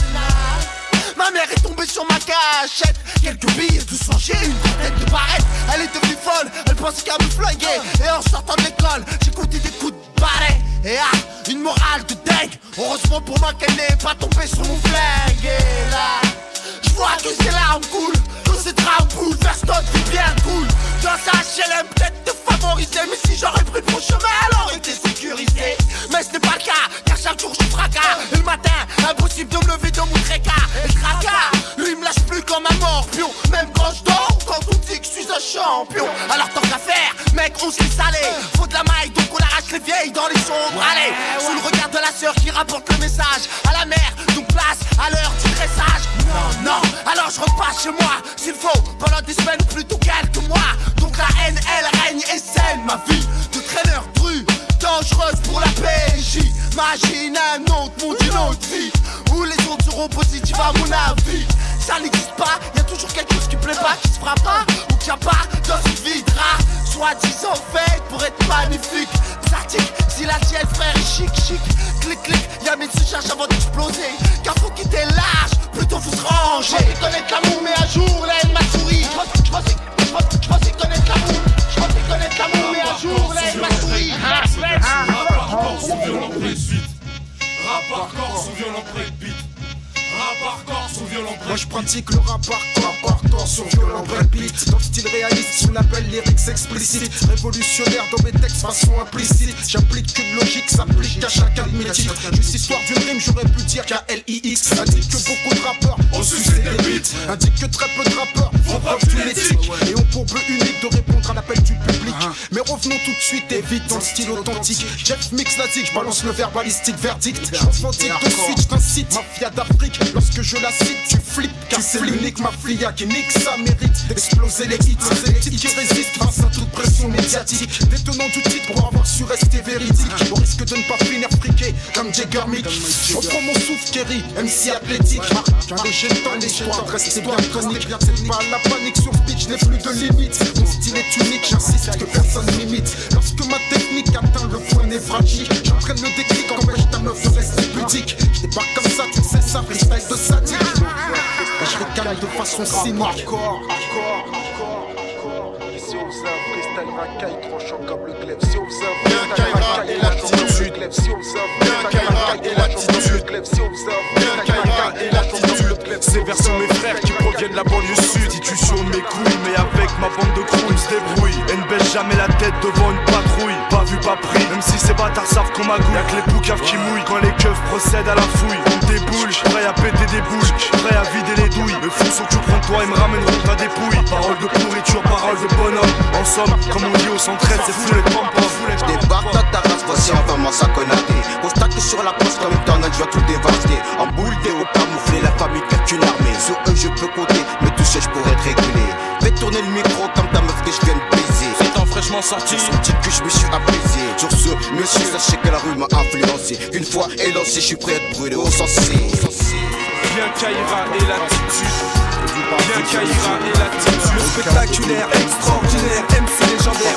Ma mère est tombée sur ma cachette Quelques billes, tout changé, une tête de barrette Elle est devenue folle, elle pensait qu'à me flinguer Et en sortant de l'école, j'écoutais des coups de barret Et ah, une morale de dingue Heureusement pour moi qu'elle n'est pas tombée sur mon flingue. Et là, je vois que ses larmes coulent Que ses drames bouleversent notre vie bien cool. Dans sa HLM, peut-être te favoriser Mais si j'aurais pris bon chemin, elle aurait été sécurisée. Mais ce n'est pas le cas, car chaque jour je fracas. Et le matin, impossible de me lever de mon trécas Et le tracas, lui me lâche plus comme un morpion. Même quand je dors, quand on dit que je suis un champion. Alors tant qu'à faire, mec on se laisse aller Faut de la maille, donc on arrache les vieilles dans les sombres Allez, sous le regard de la sœur qui rapporte le message. À la mère, donc place à l'heure du dressage. Non, non, alors je repasse chez moi. S'il faut, pendant des semaines plutôt quelques mois. Donc la haine, elle règne et scène ma vie. De traîneur dru, dangereuse pour la PJ Imagine un autre monde, une autre vie Où les ondes seront positives à mon avis. Ça n'existe pas, y a toujours quelque chose qui plaît pas, qui se fera pas A pas dans une vie rat Soi-disant fait pour être magnifique. Pratique, si la tienne frère est chic chic. Clic clic, y'a mille cherche avant d'exploser. Car faut quitter l'âge, plutôt faut se ranger Je connaître l'amour mais un jour la haine m'a souri. Je pensais, connaître l'amour Je pensais connaître l'amour. Mais un jour la haine m'a souri. Rap sous violent breakbeat. Rap hardcore sous violent breakbeat. Rap hardcore sous violent. Moi je pratique le rap hardcore, hardcore sur violent breakbeat Dans le style réaliste, sous l'appel lyrics explicite. Révolutionnaire dans mes textes façon implicite. J'applique qu'une logique s'applique à chacun de mes titres. Juste histoire d'une rime, j'aurais pu dire K-L-I-X Indique que beaucoup de rappeurs ont sucé des beats. Indique que très peu de rappeurs font preuve d'une éthique. Et ont pour but unique de répondre à l'appel du public. Mais revenons tout de suite et vite dans le style authentique. Jeff Mix l'a dit, je balance le verbalistique verdict. Je de suite, je t'incite. Mafia d'Afrique, lorsque je la cite, tu flippes Car c'est l'unique mafia qui nique ça mérite. D'exploser les hits C'est les titres qui résistent face à toute pression médiatique. Détenant du titre pour avoir su rester véridique. Au risque de ne pas finir friqué comme Jagger Mick Je reprends mon souffle Kerry, MC athlétique. Qu'un léger temps l'histoire reste bien tonique C'est pas la panique sur pitch, n'ai plus de limite. Mon style est unique, j'insiste que personne m'imite Lorsque ma technique atteint le point névralgique J'entraîne le déclic, empêche ta meuf de rester pudique. Je débarque comme ça, tu sais ça, freestyle de sadique Je recale de façon cynique. Si on faisait un freestyle racaille tranchant comme le glaive Si on faisait un freestyle racaille tranchant comme le glaive Si on faisait un freestyle racaille tranchant comme le glaive Si on faisait un freestyle racaille tranchant comme le glaive Vers sont mes frères qui proviennent de la banlieue sud. Institution mes couilles, mais avec ma bande de crew, se débrouillent. Et ne baisse jamais la tête devant une patrouille. Pas vu, pas pris, même si ces bâtards savent qu'on magouille. Y'a que les poucaves qui mouillent quand les keufs procèdent à la fouille. On déboule, prêt à péter des bouches, prêt à vider les douilles. Me fous sur tout prends toi et me ramèneront ta dépouille. Parole de pourriture, parole de bonhomme. En somme, comme on dit au 113, c'est fou les pompons. Je débarque dans ta voici enfin ma saconaté Constate que sur la poste comme éternel, je vais tout dévaster En boule des hauts camouflés, la famille pète une armée. Sur eux je peux compter, me toucher je pourrais te réguler. Fais tourner le micro comme ta meuf que je viens de baiser. Étant fraîchement sorti, Sur son titre que je me suis apaisé. Sur ce, monsieur, sachez que la rue m'a influencé. Une fois élancé, je suis prêt à être brûlé au sensé Bien Kaira et l'attitude. Bien Kaira et l'attitude. Spectaculaire, extraordinaire, MC légendaire,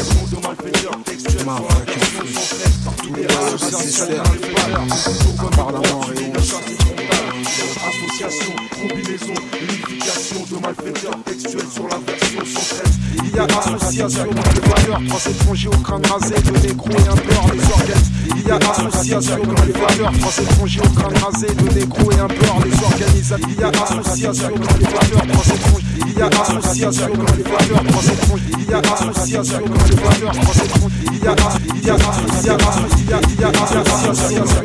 gros beurre. Motherfucking free. Tous les moyens nécessaires. Apparemment et Association, combinaison, unification de malfaiteurs textuels sur la version 113. Il y a association de malfaiteurs, trois étrangers au crâne rasé, deux négros et un beurre les organisent. Il y a association de malfaiteurs, trois étrangers au crâne rasé, deux négros et un beurre les organisent. Il y a association de malfaiteurs, trois étrangers. Il y a association de malfaiteurs, trois étranges. Il y a association de malfaiteurs, trois étranges. Il y a, il y a, association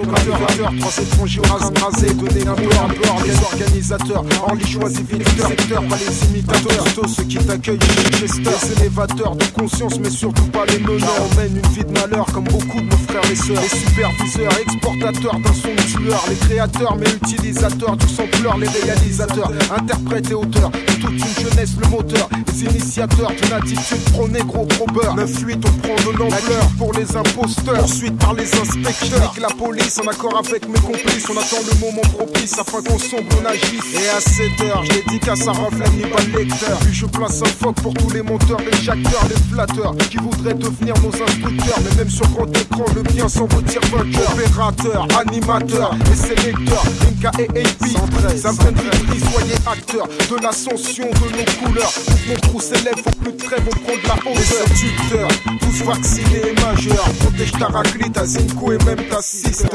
de malfaiteurs, trois étrangers rasés, donner la mort, un les organisateurs. Orly choisit vite le secteur, pas les imitateurs. Tous ceux qui t'accueillent chez Chester, les élévateurs de conscience, mais surtout pas les meneurs. On mène une vie de malheur comme beaucoup de nos frères et sœurs. Les superviseurs, exportateurs d'un son tueur, les créateurs, mais utilisateurs du sampleur, les réalisateurs, interprètes et auteurs de toute une jeunesse, le moteur, les initiateurs d'une attitude pro-négro, pro-beurre. 9-8, on prend de l'ampleur pour les imposteurs, poursuite par les inspecteurs. Avec la police, en accord avec mes complices, on attend le moment propice afin qu'on sombre, on agisse. Et à 7 heures, je dédicace à Rafle pas le lecteur. Puis je place un phoque pour tous les monteurs, les jacteurs, les flatteurs qui voudraient devenir nos instructeurs. Mais même sur grand écran, le bien s'en retire vainqueur. Opérateur, animateur et sélecteur, Rinka et AP. Ça me fait soyez acteurs de l'ascension de nos couleurs. Mon trou s'élève, faut plus de trêve, on prend de la hauteur. Les séducteurs, tous vaccinés et majeurs. Protège ta raclite, ta Zinko et même ta sister.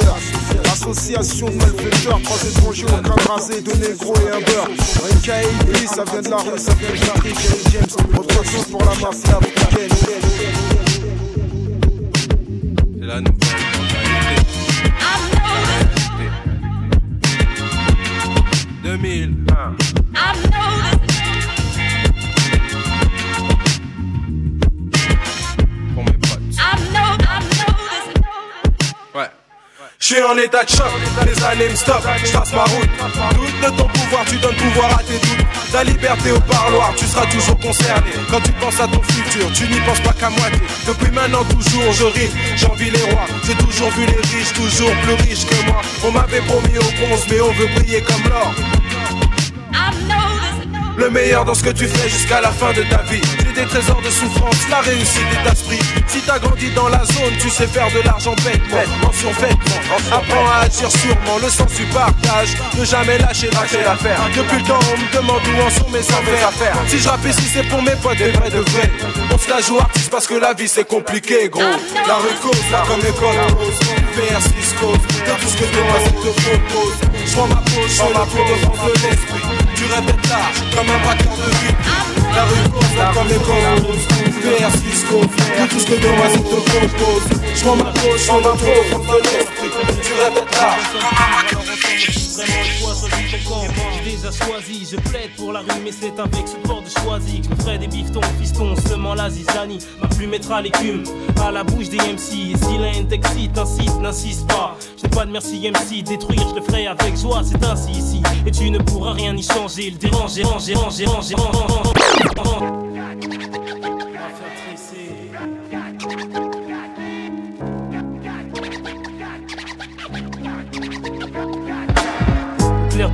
Association de malfaiteurs, trois étrangers au crâne rasé, de négro et un beurre. Et AP, ça vient de la rue, ça vient de la rue. Jerry James, autre chose pour la mafia, C'est la nouvelle mentalité. 2000. Je suis en état de choc, les années me stoppent, je trace ma route. Doute de ton pouvoir, tu donnes pouvoir à tes doutes. Ta liberté au parloir, tu seras toujours concerné. Quand tu penses à ton futur, tu n'y penses pas qu'à moitié. Depuis maintenant, toujours je ris, j'envie les rois. J'ai toujours vu les riches, toujours plus riches que moi. On m'avait promis au bronze, mais on veut briller comme l'or. Le meilleur dans ce que tu fais jusqu'à la fin de ta vie. J'ai des trésors de souffrance, la réussite est d'esprit. Si t'as grandi dans la zone, tu sais faire de l'argent bêtement, en survêtement. Apprends à agir sûrement, le sens du partage. Ne jamais lâcher l'affaire. Depuis le temps, on me demande où en sont mes affaires. Si je rappe ici, c'est pour mes potes, des vrais de vrais. On se la joue artiste parce que la vie c'est compliqué, gros. La rue cause, là comme école rose. PR6 cause, de tout ce que demoiselle te propose. Je prends ma pause, je prends ma peau devant de l'esprit. Tu répètes large, comme un braqueur de vie. La rue cause, là comme école rose. PR6 cause, de tout ce que demoiselle te propose. Je prends ma pause, je prends ma l'esprit. Tu répètes braqueur de vie. Vraiment le choix, choisis ton camp. J'ai déjà choisi, je plaide pour la rue, mais c'est avec ce port de choisi que je me ferai des biftons, fiston, seulement la zizanie. Ma plume mettra l'écume à la bouche des MC. Et si la haine t'excite, incite, n'insiste pas. Je n'ai pas de merci MC, détruire, je le ferai avec joie, c'est ainsi ici. Et tu ne pourras rien y changer, le déranger, ranger, ranger, ranger, ranger. Clair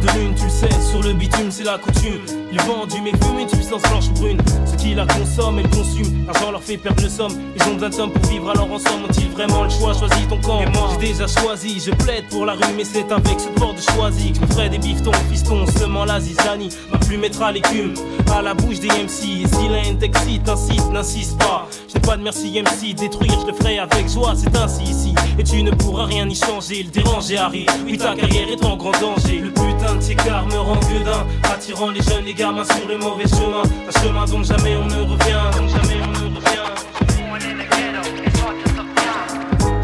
de lune, tu le sais, sur le bitume c'est la coutume. Ils vendent du fument une substance blanche ou brune. Ceux qui la consomment et le consument, l'argent leur fait perdre le somme. Ils ont besoin de somme pour vivre, alors ensemble ont-ils vraiment le choix? Choisis ton camp. Et moi, j'ai déjà choisi, je plaide pour la rue, mais c'est avec ce bord de choisi que je me ferai des biftons, fiston, seulement la zizanie. Ma plume mettra l'écume à la bouche des MC. Et si t'excite, incite, n'insiste pas. Je n'ai pas de merci MC, détruire, je le ferai avec joie, c'est ainsi ici. Et tu ne pourras rien y changer, le déranger arrive. Oui, ta carrière est en grand danger. Le putain de car me rend gueudin, attirant les jeunes, les gamins sur le mauvais chemin. Un chemin dont jamais on ne revient, dont jamais on ne revient.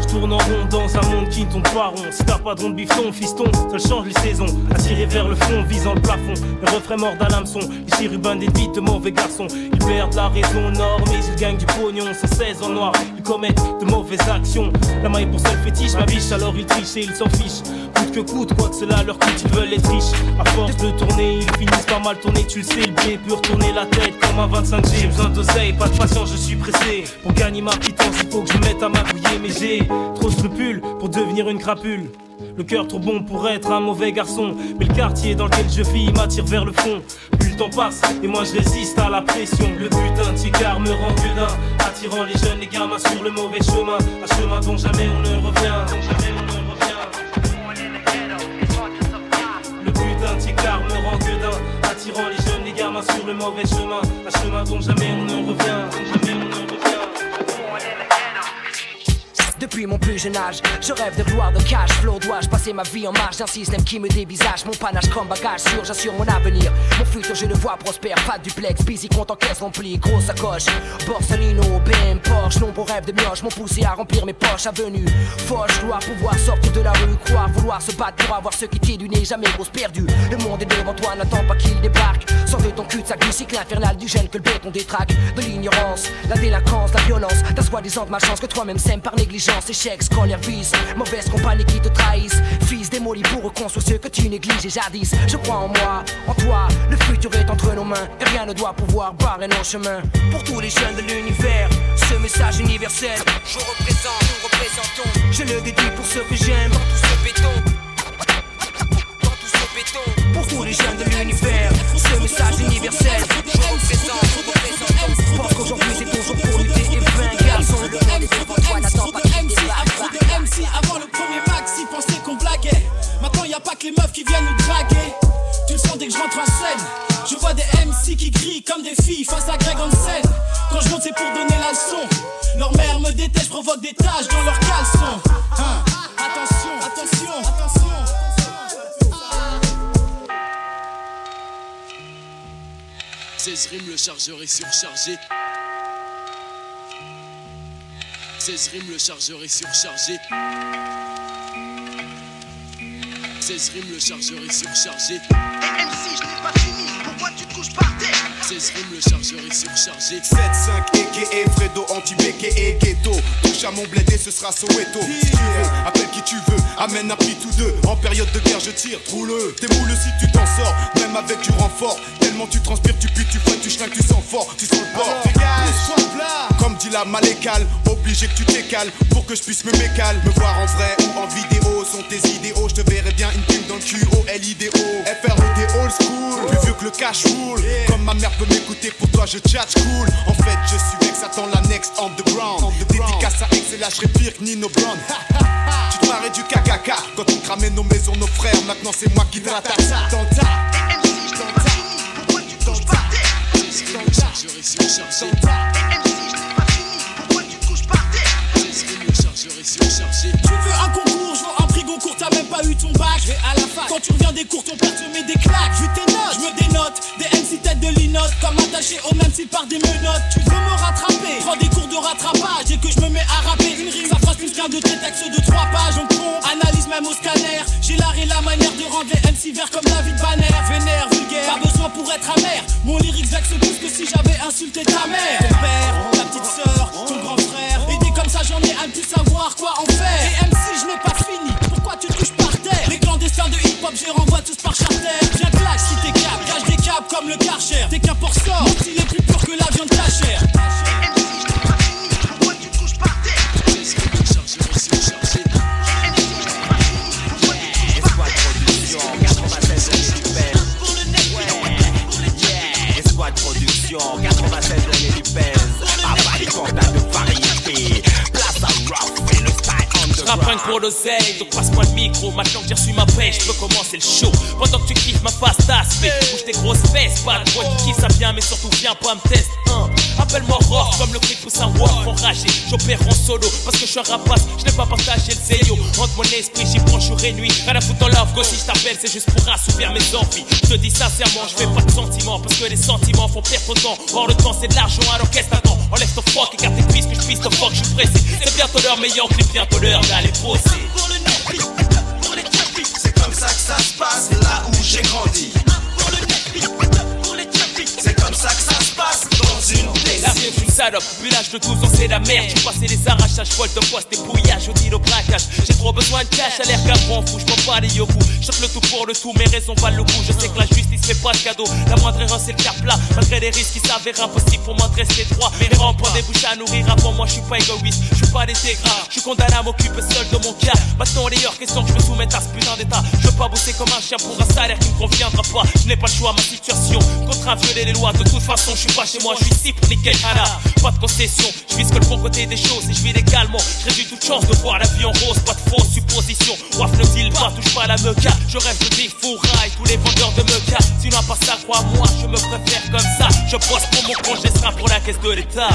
Je tourne en rond dans un monde qui ne tombe pas. Si t'as pas de rond de bifton, fiston, ça change les saisons. Attiré vers le fond, visant le plafond. Le refrain mort d'un hameçon. Ruben des de mauvais garçons. Ils perdent la raison, nord, mais ils gagnent du pognon. C'est 16 en noir, ils commettent de mauvaises actions. La maille pour seul fétiche, ma biche, alors ils trichent et ils s'en fichent. Coûte que coûte, quoi que cela leur coûte, ils veulent être riches. À force de tourner, ils finissent pas mal tourner. Tu le sais, le pied peut retourner la tête comme un 25G. J'ai besoin d'oseille, pas de patience, je suis pressé. Pour gagner ma pitance, il faut que je mette à m'appuyer, mais j'ai trop de scrupules pour devenir une crapule. Le cœur trop bon pour être un mauvais garçon. Mais le quartier dans lequel je vis m'attire vers le fond. Plus le temps passe et moi je résiste à la pression. Le putain de ticard me rend gueudin. Attirant les jeunes, les gamins sur le mauvais chemin. Un chemin dont jamais on ne revient. Dont jamais on ne revient. Le ticard me rend gueudin. Attirant les jeunes, les gamins sur le mauvais chemin. Un chemin dont jamais on ne revient. Jamais Depuis mon plus jeune âge, je rêve de gloire, de cash flow. Dois-je passer ma vie en marge d'un système qui me dévisage Mon panache comme bagage sûr, j'assure mon avenir. Mon futur, je le vois prospère. Pas de duplex, busy, compte en caisse remplie. Grosse sacoche, Borsalino, BM, Porsche. Nombreux rêves de mioche m'ont poussé à remplir mes poches. Avenue, Foch, gloire, pouvoir sortir de la rue. Croire, vouloir se battre pour avoir ce qui t'est du nez. Jamais grosse perdue. Le monde est devant toi, n'attends pas qu'il débarque. Sors de ton cul de sac du cycle infernal du gène que le béton détraque. De l'ignorance, la délinquance, la violence. Ta soi-disant malchance que toi-même sème par négligence. Échec, scolaire, vise. Mauvaise compagnie qui te trahissent. Fils démoli pour reconstruire ce que tu négliges et jadis. Je crois en moi, en toi. Le futur est entre nos mains. Et rien ne doit pouvoir barrer nos chemins. Pour tous les jeunes de l'univers, ce message universel. Je représente, nous représentons. Je le dédie pour ceux que j'aime. Dans tout ce béton. Dans tout ce béton. Pour tous les jeunes de l'univers, ce message universel. Je représente, nous représentons. Parce qu'aujourd'hui c'est toujours pour lutter toi, n'attends pas qu'il débarque. Trop de MC avant le premier max, ils pensaient qu'on blaguait. Maintenant y a pas que les meufs qui viennent nous draguer. Tu le sens dès que je rentre en scène. Je vois des MC qui crient comme des filles face à Greg scène. Quand je monte, c'est pour donner la leçon. Leur mère me déteste, provoque des taches dans leur caleçon. Hein. Attention, attention, attention. 16 rimes, le chargeur est surchargé. 16 rimes, le chargeur est surchargé. 16 rimes, le chargeur est surchargé. MC, je n'ai pas fini, pourquoi tu te couches par terre? 16 rimes, le chargeur est surchargé. 7-5 aka Fredo anti-béqué et ghetto Touche à mon bled et ce sera Soweto. Si tu veux, appelle qui tu veux Amène un prix tous deux. En période de guerre je tire, trouve-le T'es moule si tu t'en sors. Même avec du renfort Tellement tu transpires, tu pues, tu fais, tu schlingues, tu sens fort. Tu sens le bord Comme dit la malécale Obligé que tu t'écales Pour que je puisse me mécale Me voir en vrai ou en vidéo Sont tes idéaux. Je te verrai bien une pile dans le cul O-L-I-D-O F-R-O-D old school. Plus vieux que le cash roule Comme ma mère peut m'écouter Pour toi je chat cool. En fait je suis ex Attends la next underground. Dédicace à ex et là je serai pire que Nino Brown Tu te marrais du KKK Quand on cramait nos maisons nos frères Maintenant c'est moi qui te rattache. Dans ta MC, je n'ai pas fini, pourquoi tu te couches par terre 16 rimes, le chargeur. Est surchargé. MC, je n'ai pas fini, pourquoi tu te couches par terre 16 rimes, le chargeur. Est surchargé. Tu veux un concours, je Goncourt, t'as même pas eu ton bac. Je vais à la fac. Quand tu reviens des cours, ton père te met des claques. Vu tes notes, je me dénote. Des MC tête de linotte, comme attaché au même style par des menottes. Tu veux me rattraper, prends des cours de rattrapage et que je me mets à rapper. Une rime, ça passe plus qu'un de tes textes de trois pages. On compte, analyse même au scanner. J'ai l'art et la manière de rendre les MC verts comme David Banner. Vénère, vulgaire, pas besoin pour être amer. Mon lyrique vexe plus que si j'avais insulté ta mère. Ton père, ta petite sœur, ton grand frère. Et des comme ça, j'en ai un plus savoir quoi en faire. Et MC, je n'ai pas fini. Je les renvoie tous par charter. Viens clash si t'es cap, cache des câbles comme le Karcher. T'es qu'un porceur, mon style est plus pur que la viande cachère. MC, je n'ai pas fini, pourquoi tu te couches par terre 16 rimes, le chargeur est surchargé. MC, je n'ai pas fini, pourquoi tu te couches par terre Esquad Production, 96 années du pèse. Papa, les contacts de variété. Place à rock et le style pour l'oseille, donc le micro. Maintenant que j'ai reçu ma paix, je peux commencer le show. Pendant que tu kiffes ma face d'aspect, bouge tes grosses fesses. Pas de toi qui ça bien, mais surtout viens pas me tester. Hein. Appelle-moi rock comme le cri pousse un enragé. J'opère en solo parce que je suis un rapace. Je n'ai pas partagé le zéyo. Entre mon esprit, j'y prends jour et nuit. À foutre en love, go si je t'appelle, c'est juste pour assouvir mes envies. Je te dis sincèrement, je fais pas de sentiments parce que les sentiments font perdre ton temps. Or, le temps c'est de l'argent, alors qu'est-ce que t'attends? Enlève ton froc garde tes cuisses que je puisse te fuck, je suis pressé. C'est bientôt l'heure, meilleur clip, bientôt l'heure d'aller bosser. C'est ça se passe là où j'ai grandi. C'est comme ça que ça se passe dans une La vie est une salope, puis l'âge de 12 ans c'est la merde. Tu passé les arrachages, folles de poste, des pouillages, au deal au braquage. J'ai trop besoin de cash, à l'air gabrant fou, je m'en bats les yoku. Je le tout pour le tout, mes raisons valent le coup. Je sais que la justice fait pas de cadeau, la moindre erreur c'est le cap plat. Malgré les risques qui s'avèrent impossibles pour moi de rester droit. Rangs pour des bouches à nourrir avant moi, je suis pas égoïste, je suis pas déségrat. Je suis condamné à m'occuper seul de mon cas. Maintenant, les hors question que je me soumette à ce putain d'état. Je veux pas bosser comme un chien pour un salaire qui me conviendra pas. Je n'ai pas le choix, ma situation. Contraint à violer les lois, de toute façon, je suis pas chez moi, je suis ici pour niquer Hana. Pas de concession, je vise que le bon côté des choses et je vis légalement. Je réduis toute chance de voir la vie en rose, pas de fausses suppositions. Waf ne deal pas, touche pas à la meca. Je rêve de big four rail, tous les vendeurs de meca. Sinon, à part ça, crois-moi, je me préfère comme ça. Je bosse pour mon congé, sera pour la caisse de l'État.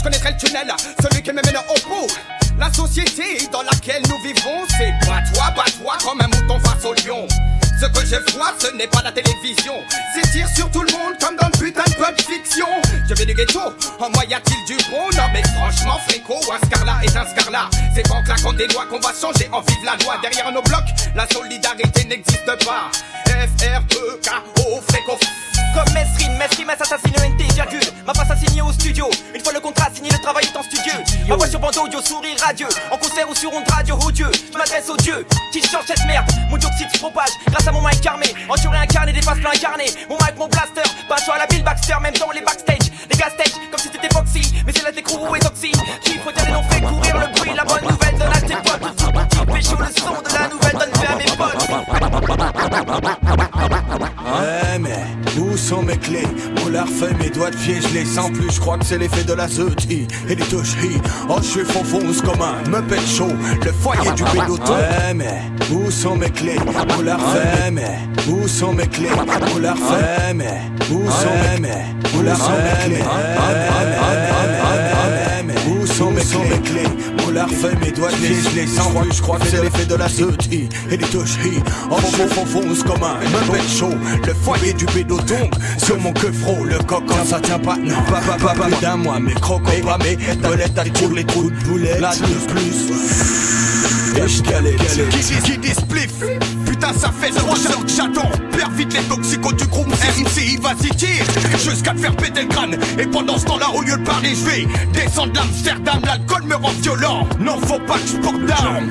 Je connaîtrai le tunnel, celui qui me mène au bout. La société dans laquelle nous vivons, c'est pas toi, pas toi, comme un mouton face au lion. Ce que je vois, ce n'est pas la télévision. C'est tir sur tout le monde comme dans le putain de fiction. Je vais du ghetto, en moi y a-t-il du bon? Franchement, fréco, un scarlat est un scarlat. C'est en claquant des lois qu'on va changer en vive la loi. Derrière nos blocs, la solidarité n'existe pas. F-R-E-K-O, fréco. Comme Mesrine, Mesrine assassine NT, virgule. Ma face assignée au studio. Une fois le contrat signé, le travail est en studio. Ma voix sur bande audio, sourire radieux. En concert ou sur onde radio, oh Dieu. Je m'adresse aux dieux qui change cette merde. Mon dioxyde se propage grâce à mon mic armé. Entouré incarné, des faces plein incarnées. Mon mic, mon blaster. Pas à la Bill Baxter, même dans les backstage. Les gas stage, comme si c'était Foxy. Mais c'est la décrou et Toxy. Qui fait courir le bruit. La bonne nouvelle donne à tes potes. Petit pécho, le son de la nouvelle donne fait à mes potes. Ouais, mais où sont mes clés On leur fait mes doigts de pied, je les sens plus. Je crois que c'est l'effet de la zeutie et des touches. Oh, je suis fonce comme un me pète chaud. Le foyer du péloton. Ouais, mais où sont mes clés On leur fait, mais où sont mes clés On leur fait, mais où sont mes Où leur fait, mais sont mes clés On leur fait mes doigts de les sens plus. Je crois que c'est l'effet de la zeutie et des touches. Oh, je fonce comme un chaud. Le foyer du pédoton Sur mon queufro, le coq ça tient pas Non, pas, pas, pas, pas d'un mois Mes croquants pas mes toilettes pour les trous de boulet Là de plus qui dit spliff? Putain ça fait trop heures que j'attends. Perds vite les toxicos du groupe MC vas-y tire. Jusqu'à te faire péter le crâne. Et pendant ce temps-là au lieu de parler je vais Descendre l'Amsterdam. L'alcool me rend violent. Non faut pas que je porte d'armes.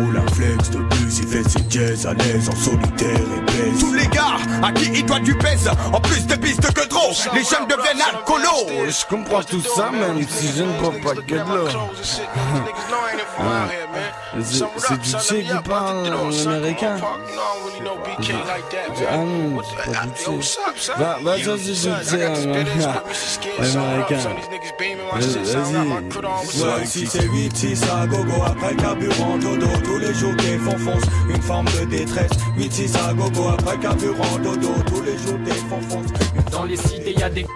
Ou la flex de plus Il fait ses jazz à l'aise en solitaire et baisse Tous les gars à qui il doit du pèse En plus de pistes que trop Les jeunes deviennent alcoolos Je comprends tout ça même si je ne prends pas que de l'eau C'est du qui parle en américain. Ah non, pas du Che Bah, bah ça c'est du américain. Vas-y. Si c'est 8, 6 à gogo après dodo Tous les jours des une forme de détresse. 8, 6 à gogo après dodo Tous les jours des Dans les cités y des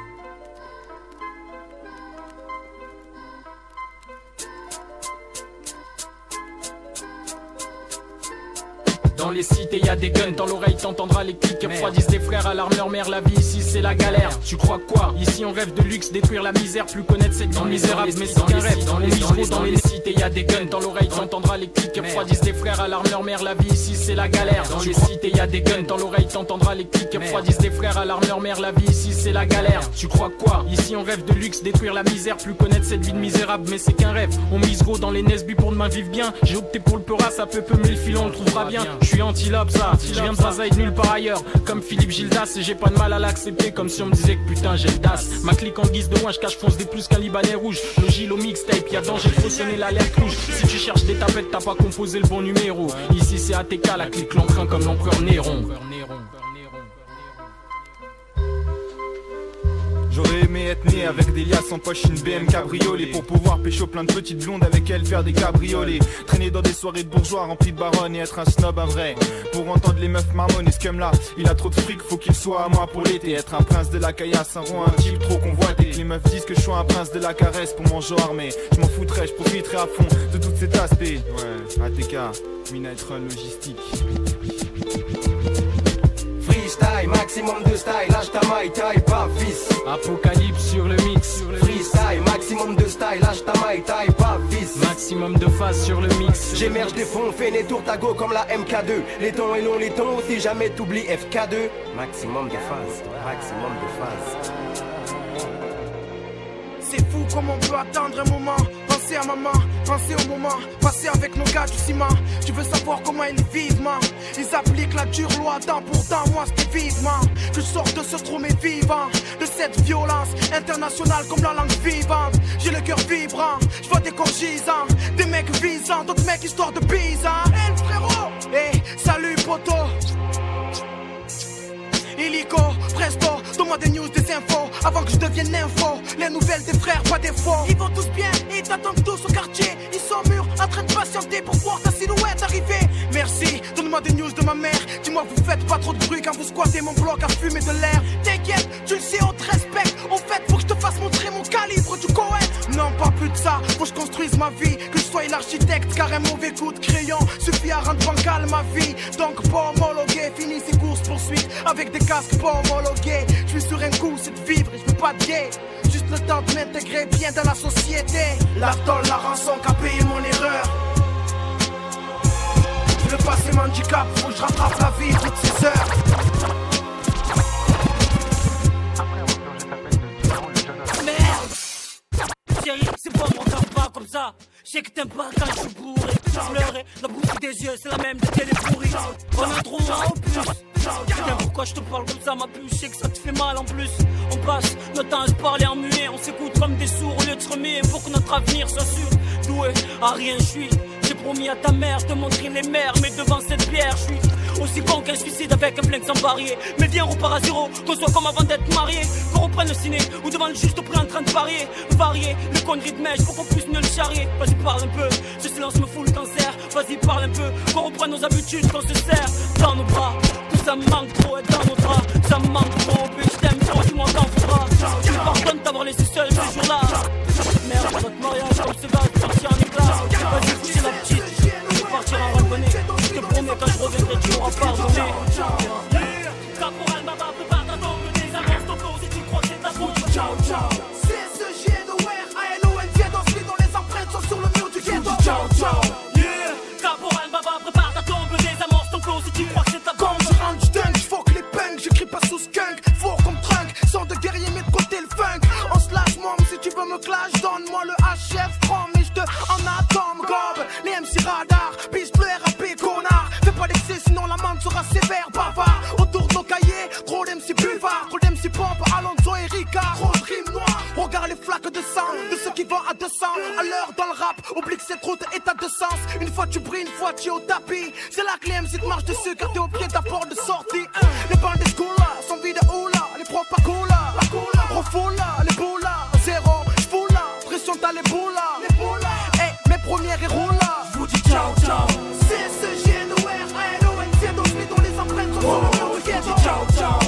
Dans les cités y a des guns, dans l'oreille t'entendras les clics Refroidissent des frères à l'armeur mère, la vie ici c'est la galère. Tu crois quoi? Ici on rêve de luxe, détruire la misère, plus connaître cette vie misérable Mais c'est qu'un rêve, dans les, les, dans les cités y a des guns, dans l'oreille t'entendras les clics Refroidissent des frères à l'armeur mère, la vie ici c'est la galère. Dans les cités y a des guns, dans l'oreille t'entendras les clics Refroidissent des frères à l'armeur mère, la vie ici c'est la galère. Tu crois quoi? Ici on rêve de luxe, détruire la misère, plus connaître cette vie de misérable Mais c'est qu'un rêve, on mise gros dans les Nesby pour demain vivre bien. J'ai opté pour le peura, ça peut peu mais le filon on le trouvera bien suis antilope ça, je viens de Zaza et de nulle part ailleurs. Comme Philippe Gildas et j'ai pas de mal à l'accepter Comme si on me disait que putain j'ai le das. Ma clique en guise de ouin, je cache fonce des plus qu'un libanais rouge Le gil au mixtape, y'a danger, faut sonner l'alerte rouge. Si tu cherches des tapettes, t'as pas composé le bon numéro. Ici c'est ATK, la clique l'emprunt comme l'empereur Néron J'aurais aimé être né avec des liasses en poche, une BM cabriolet Pour pouvoir pécho plein de petites blondes avec elles, faire des cabriolets Traîner dans des soirées de bourgeois remplies de baronnes et être un snob, un vrai. Pour entendre les meufs marmonnes et ce là il a trop de fric, faut qu'il soit à moi pour l'été. Être un prince de la caillasse, un roi, un type trop convoité. Les meufs disent que je suis un prince de la caresse pour mon genre armé Je m'en foutrais, je profiterai à fond de tout cet aspect Ouais, ATK, Minute Logistique Maximum de style, lâche ta maille, taille pas fils. Apocalypse sur le mix Freestyle, maximum de style, lâche ta maille, taille pas fils. Maximum de phase sur le mix. J'émerge des fonds, fais des tours tago comme la MK2 Les tons et longs, les tons, si jamais t'oublies FK2 Maximum de phase, maximum de phase. C'est fou comme on peut attendre un moment Pensez à maman, pensez au moment. Passé avec nos gars du ciment. Tu veux savoir comment ils vivent, man. Ils appliquent la dure loi Tant pourtant moi c'était vivement. Que je sors de ce trou mais vivant. De cette violence internationale comme la langue vivante. J'ai le cœur vibrant, je vois des corps Des mecs visants, d'autres mecs histoire de bise hein. Hey frérot, hey salut poto Illico, Donne-moi des news, des infos, avant que je devienne info. Les nouvelles des frères, pas des faux. Ils vont tous bien, et ils t'attendent tous au quartier. Ils sont mûrs, en train de patienter pour voir ta silhouette arriver. Merci, donne-moi des news de ma mère. Dis-moi, vous faites pas trop de bruit quand vous squattez mon bloc à fumer de l'air. T'inquiète, tu le sais, on te respecte. En fait, faut que je te fasse montrer mon calibre du Cohen. Non, pas plus de ça, faut que je construise ma vie. Que je sois l'architecte, car un mauvais coup de crayon suffit à rendre bancale ma vie. Donc, pas homologué, fini ces courses poursuites avec des casques pas homologués. Je suis sur un coup, c'est de vivre et je veux pas de gay. Juste le temps de m'intégrer bien dans la société. La tôle, la rançon qu'a payé mon erreur. Le passé m'handicap, faut que je rattrape la vie toutes ces heures. Merde c'est pas mon pas comme ça? Je sais que t'aimes pas quand je suis bourré Pleurer, la bouche des yeux, c'est la même de télé pourrie On a trop en plus Putain, pourquoi je te parle comme ça, ma puce Je sais que ça te fait mal en plus On passe notre temps à se parler en muet On s'écoute comme des sourds au lieu de se remuer Pour que notre avenir soit sûr Doué, à rien je suis J'ai promis à ta mère de montrer les mers Mais devant cette pierre, je suis aussi con qu'un suicide avec un flingue sans barrière. Mais viens, on repart à zéro, qu'on soit comme avant d'être marié. Qu'on reprenne le ciné, ou devant le juste prix en train de parier. Varier, le conneries de mèche, pour qu'on puisse mieux le charrier. Vas-y, parle un peu, ce silence me fout le cancer. Vas-y, parle un peu, qu'on reprenne nos habitudes, qu'on se serre dans nos bras. Ça me manque trop, être dans nos draps. Ça me manque trop, puis je t'aime trop, tu m'en t'en. Tu me pardonnes d'avoir laissé seul ce jour-là. Merde, notre mariage, comme ce va partir en éclat. Vas-y, coucher la petite, je vais partir en randonnée. Je te promets, quand je reviendrai, tu m'auras pardonné. Caporal Baba, prépare ta tombe, des avances, ton si tu crois que c'est ta faute. Ciao, ciao. dont les empreintes sont sur le mur du ghetto. Ciao, ciao. Me clash, donne-moi le HF chrome, et je te en atome, gob. Les MC radar, piste le RAP, connard. Fais pas d'excès, sinon la main sera sévère, bavard. Autour de nos cahiers, trop d'MC buvard, trop d'MC pompe, Alonso et Ricard. Trop de regarde les flaques de sang, de ceux qui vont à 200. À l'heure dans le rap, oublie que cette route est à deux sens. Une fois tu brilles, une fois tu es au tapis. C'est là que les MC te marchent dessus, car t'es au pied de ta porte de sortie. Les bandes des sont vides où là Les profs pas cool refoule là, les boules t'as les boules là. Eh, mes premières roulent là. J'vous dis ciao, ciao. C'est ce ALONC, dont les empreintes sont sur le mur du ghetto. Ciao, ciao.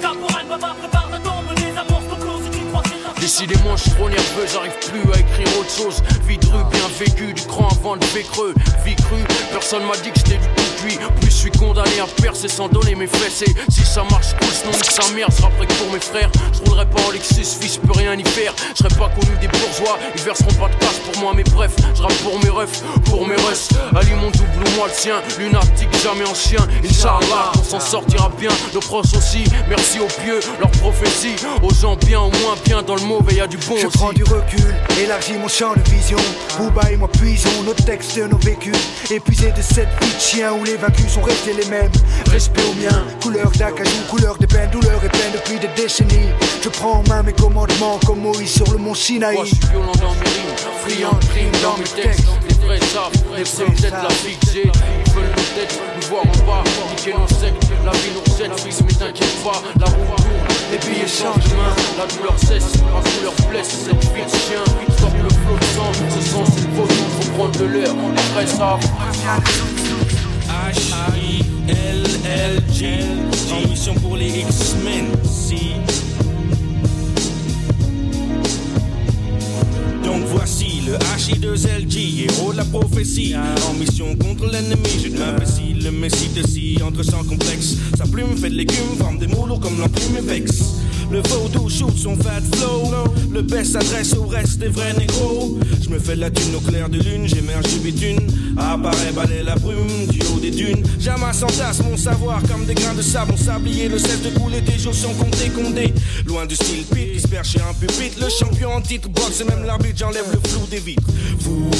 Caporal prépare ta tombe, faute. Décidément, je suis trop nerveux, j'arrive plus à écrire autre chose. Vie de rue, bien vécu, du cran avant de creux. Vie crue, personne m'a dit que j'étais du tout cuit. Plus je suis condamné à percer sans donner mes fesses. Et si ça marche cool, sinon sa mère, que pour mes frères. Je roulerai pas en Lexus, fils, peux rien y faire. Je serai pas connu des bourgeois, ils verseront pas de cash pour moi, mais bref, je rappe pour mes refs, pour mes russes. Ali mon double ou moi le sien, lunatique, jamais en chien. Inch'Allah, on s'en sortira bien, nos proches aussi. Merci aux pieux, leurs prophéties. Aux gens bien, au moins bien, dans le mauvais, y a du bon Je aussi. prends du recul, élargis mon champ de vision. Booba et moi puisons nos textes, nos vécus. Épuisés de cette vie de chien où les vaincus sont restés les mêmes. Respect au mien, couleur d'acajou, couleur de peine, douleur et peine depuis des décennies. Je prends en main mes commandements comme Moïse sur le mont Sinaï. Moi je suis violent dans mes rimes, friand de crime dans mes textes. Les vrais savent, les vrais peut-être la vie que j'ai. Ils veulent nous tête, nous voir en bas, niquer nos sectes. La vie nous jette, fils, mais t'inquiète pas, la roue tourne, les billets changent de main. La douleur cesse, la douleur blesse, cette vie de chien. Stop le flot de sang, ce sang c'est le faut prendre de l'air. Les vrais savent. H-I-L-L-G En mission pour les X-Men Si le H-I-2-L-G Héros de la prophétie. En mission contre l'ennemi Je m'investis le messie de si Entre sans complexe Sa plume fait de l'écume Forme des mots lourds comme l'enclume et vexe le vaudou shoot son fat flow. Le best s'adresse au reste des vrais négros. Je me fais la thune au clair de lune J'émerge du bitume. Apparaît balai la brume du haut des dunes. J'amasse en tasse mon savoir comme des grains de sable. Mon sablier le cesse de couler Des jours comptés condés Loin du style pit qui un pupitre. Le champion en titre boxe même l'arbitre. J'enlève le flou des flou,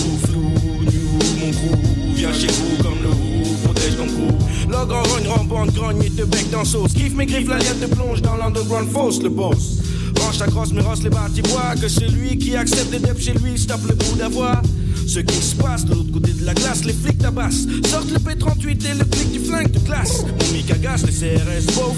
new, mon crew Viens chez vous comme le roux Protège ton cou. Log en rogne, rampante, grogne et te bec dans sauce. Kiffe mes griffes, la liette te plonge dans l'underground fausse le boss. Range ta crosse, mais rosse les bâtis bois Que celui qui accepte des depths chez lui. Stoppe le bout d'avoir ce qui se passe de l'autre côté de la glace, les flics tabassent. Sortent le P38 et le clic du flingue de classe. Mon mic agace, les CRS beauf.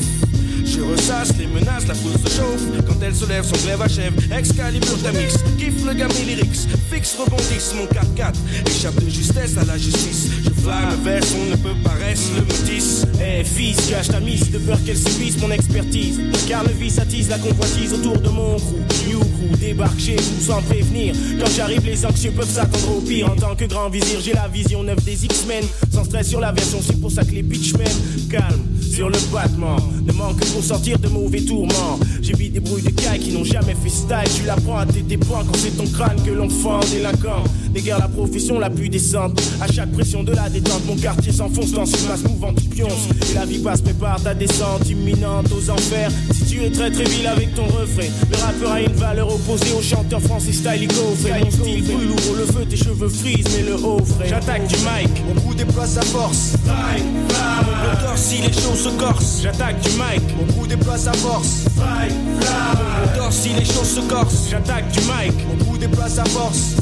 Je ressasse les menaces, la foule se chauffe. Quand elle se lève, son glaive achève. Excalibur Tamix, kiffe le gamin lyrics. Fixe, rebondisse, mon 4-4. Échappe de justesse à la justice. Flamme vers on ne peut paraître le métis. Eh fils, cache ta mise de peur qu'elle subisse mon expertise. Car le vice attise la convoitise autour de mon crew. New crew débarque chez vous sans prévenir. Quand j'arrive, les anxieux peuvent s'attendre au pire. En tant que grand vizir, j'ai la vision neuve des X-Men. Sans stress sur la version, c'est pour ça que les bitchmen calme sur le battement. Ne manque que pour sortir de mauvais tourments. J'ai vu des bruits de cailles qui n'ont jamais fait style. Tu l'apprends à tes points quand c'est ton crâne que l'on fend délinquant. Déguerre la profession la plus décente. À chaque pression de la détente, mon quartier s'enfonce dans une masse mouvante, tu pionces. Et la vie passe, prépare ta descente imminente aux enfers. Si tu es très très vil avec ton refrain, le rappeur a une valeur opposée au chanteur français style coffret. Mon style brûle, ouvre le feu, tes cheveux frisent, mais le haut frais. J'attaque du mic, mon coup déploie sa force. Mon corps si les choses se corsent. J'attaque du mic, mon coup déploie sa force. Mon corps si les choses se corsent. J'attaque du mic, coup déploie sa force.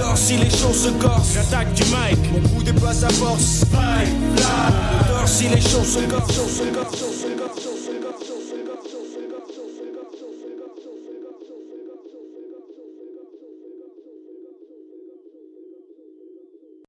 Corps si les choses se corsent. J'attaque du mic, mon coup déploie sa force. Corps si les choses se corsent.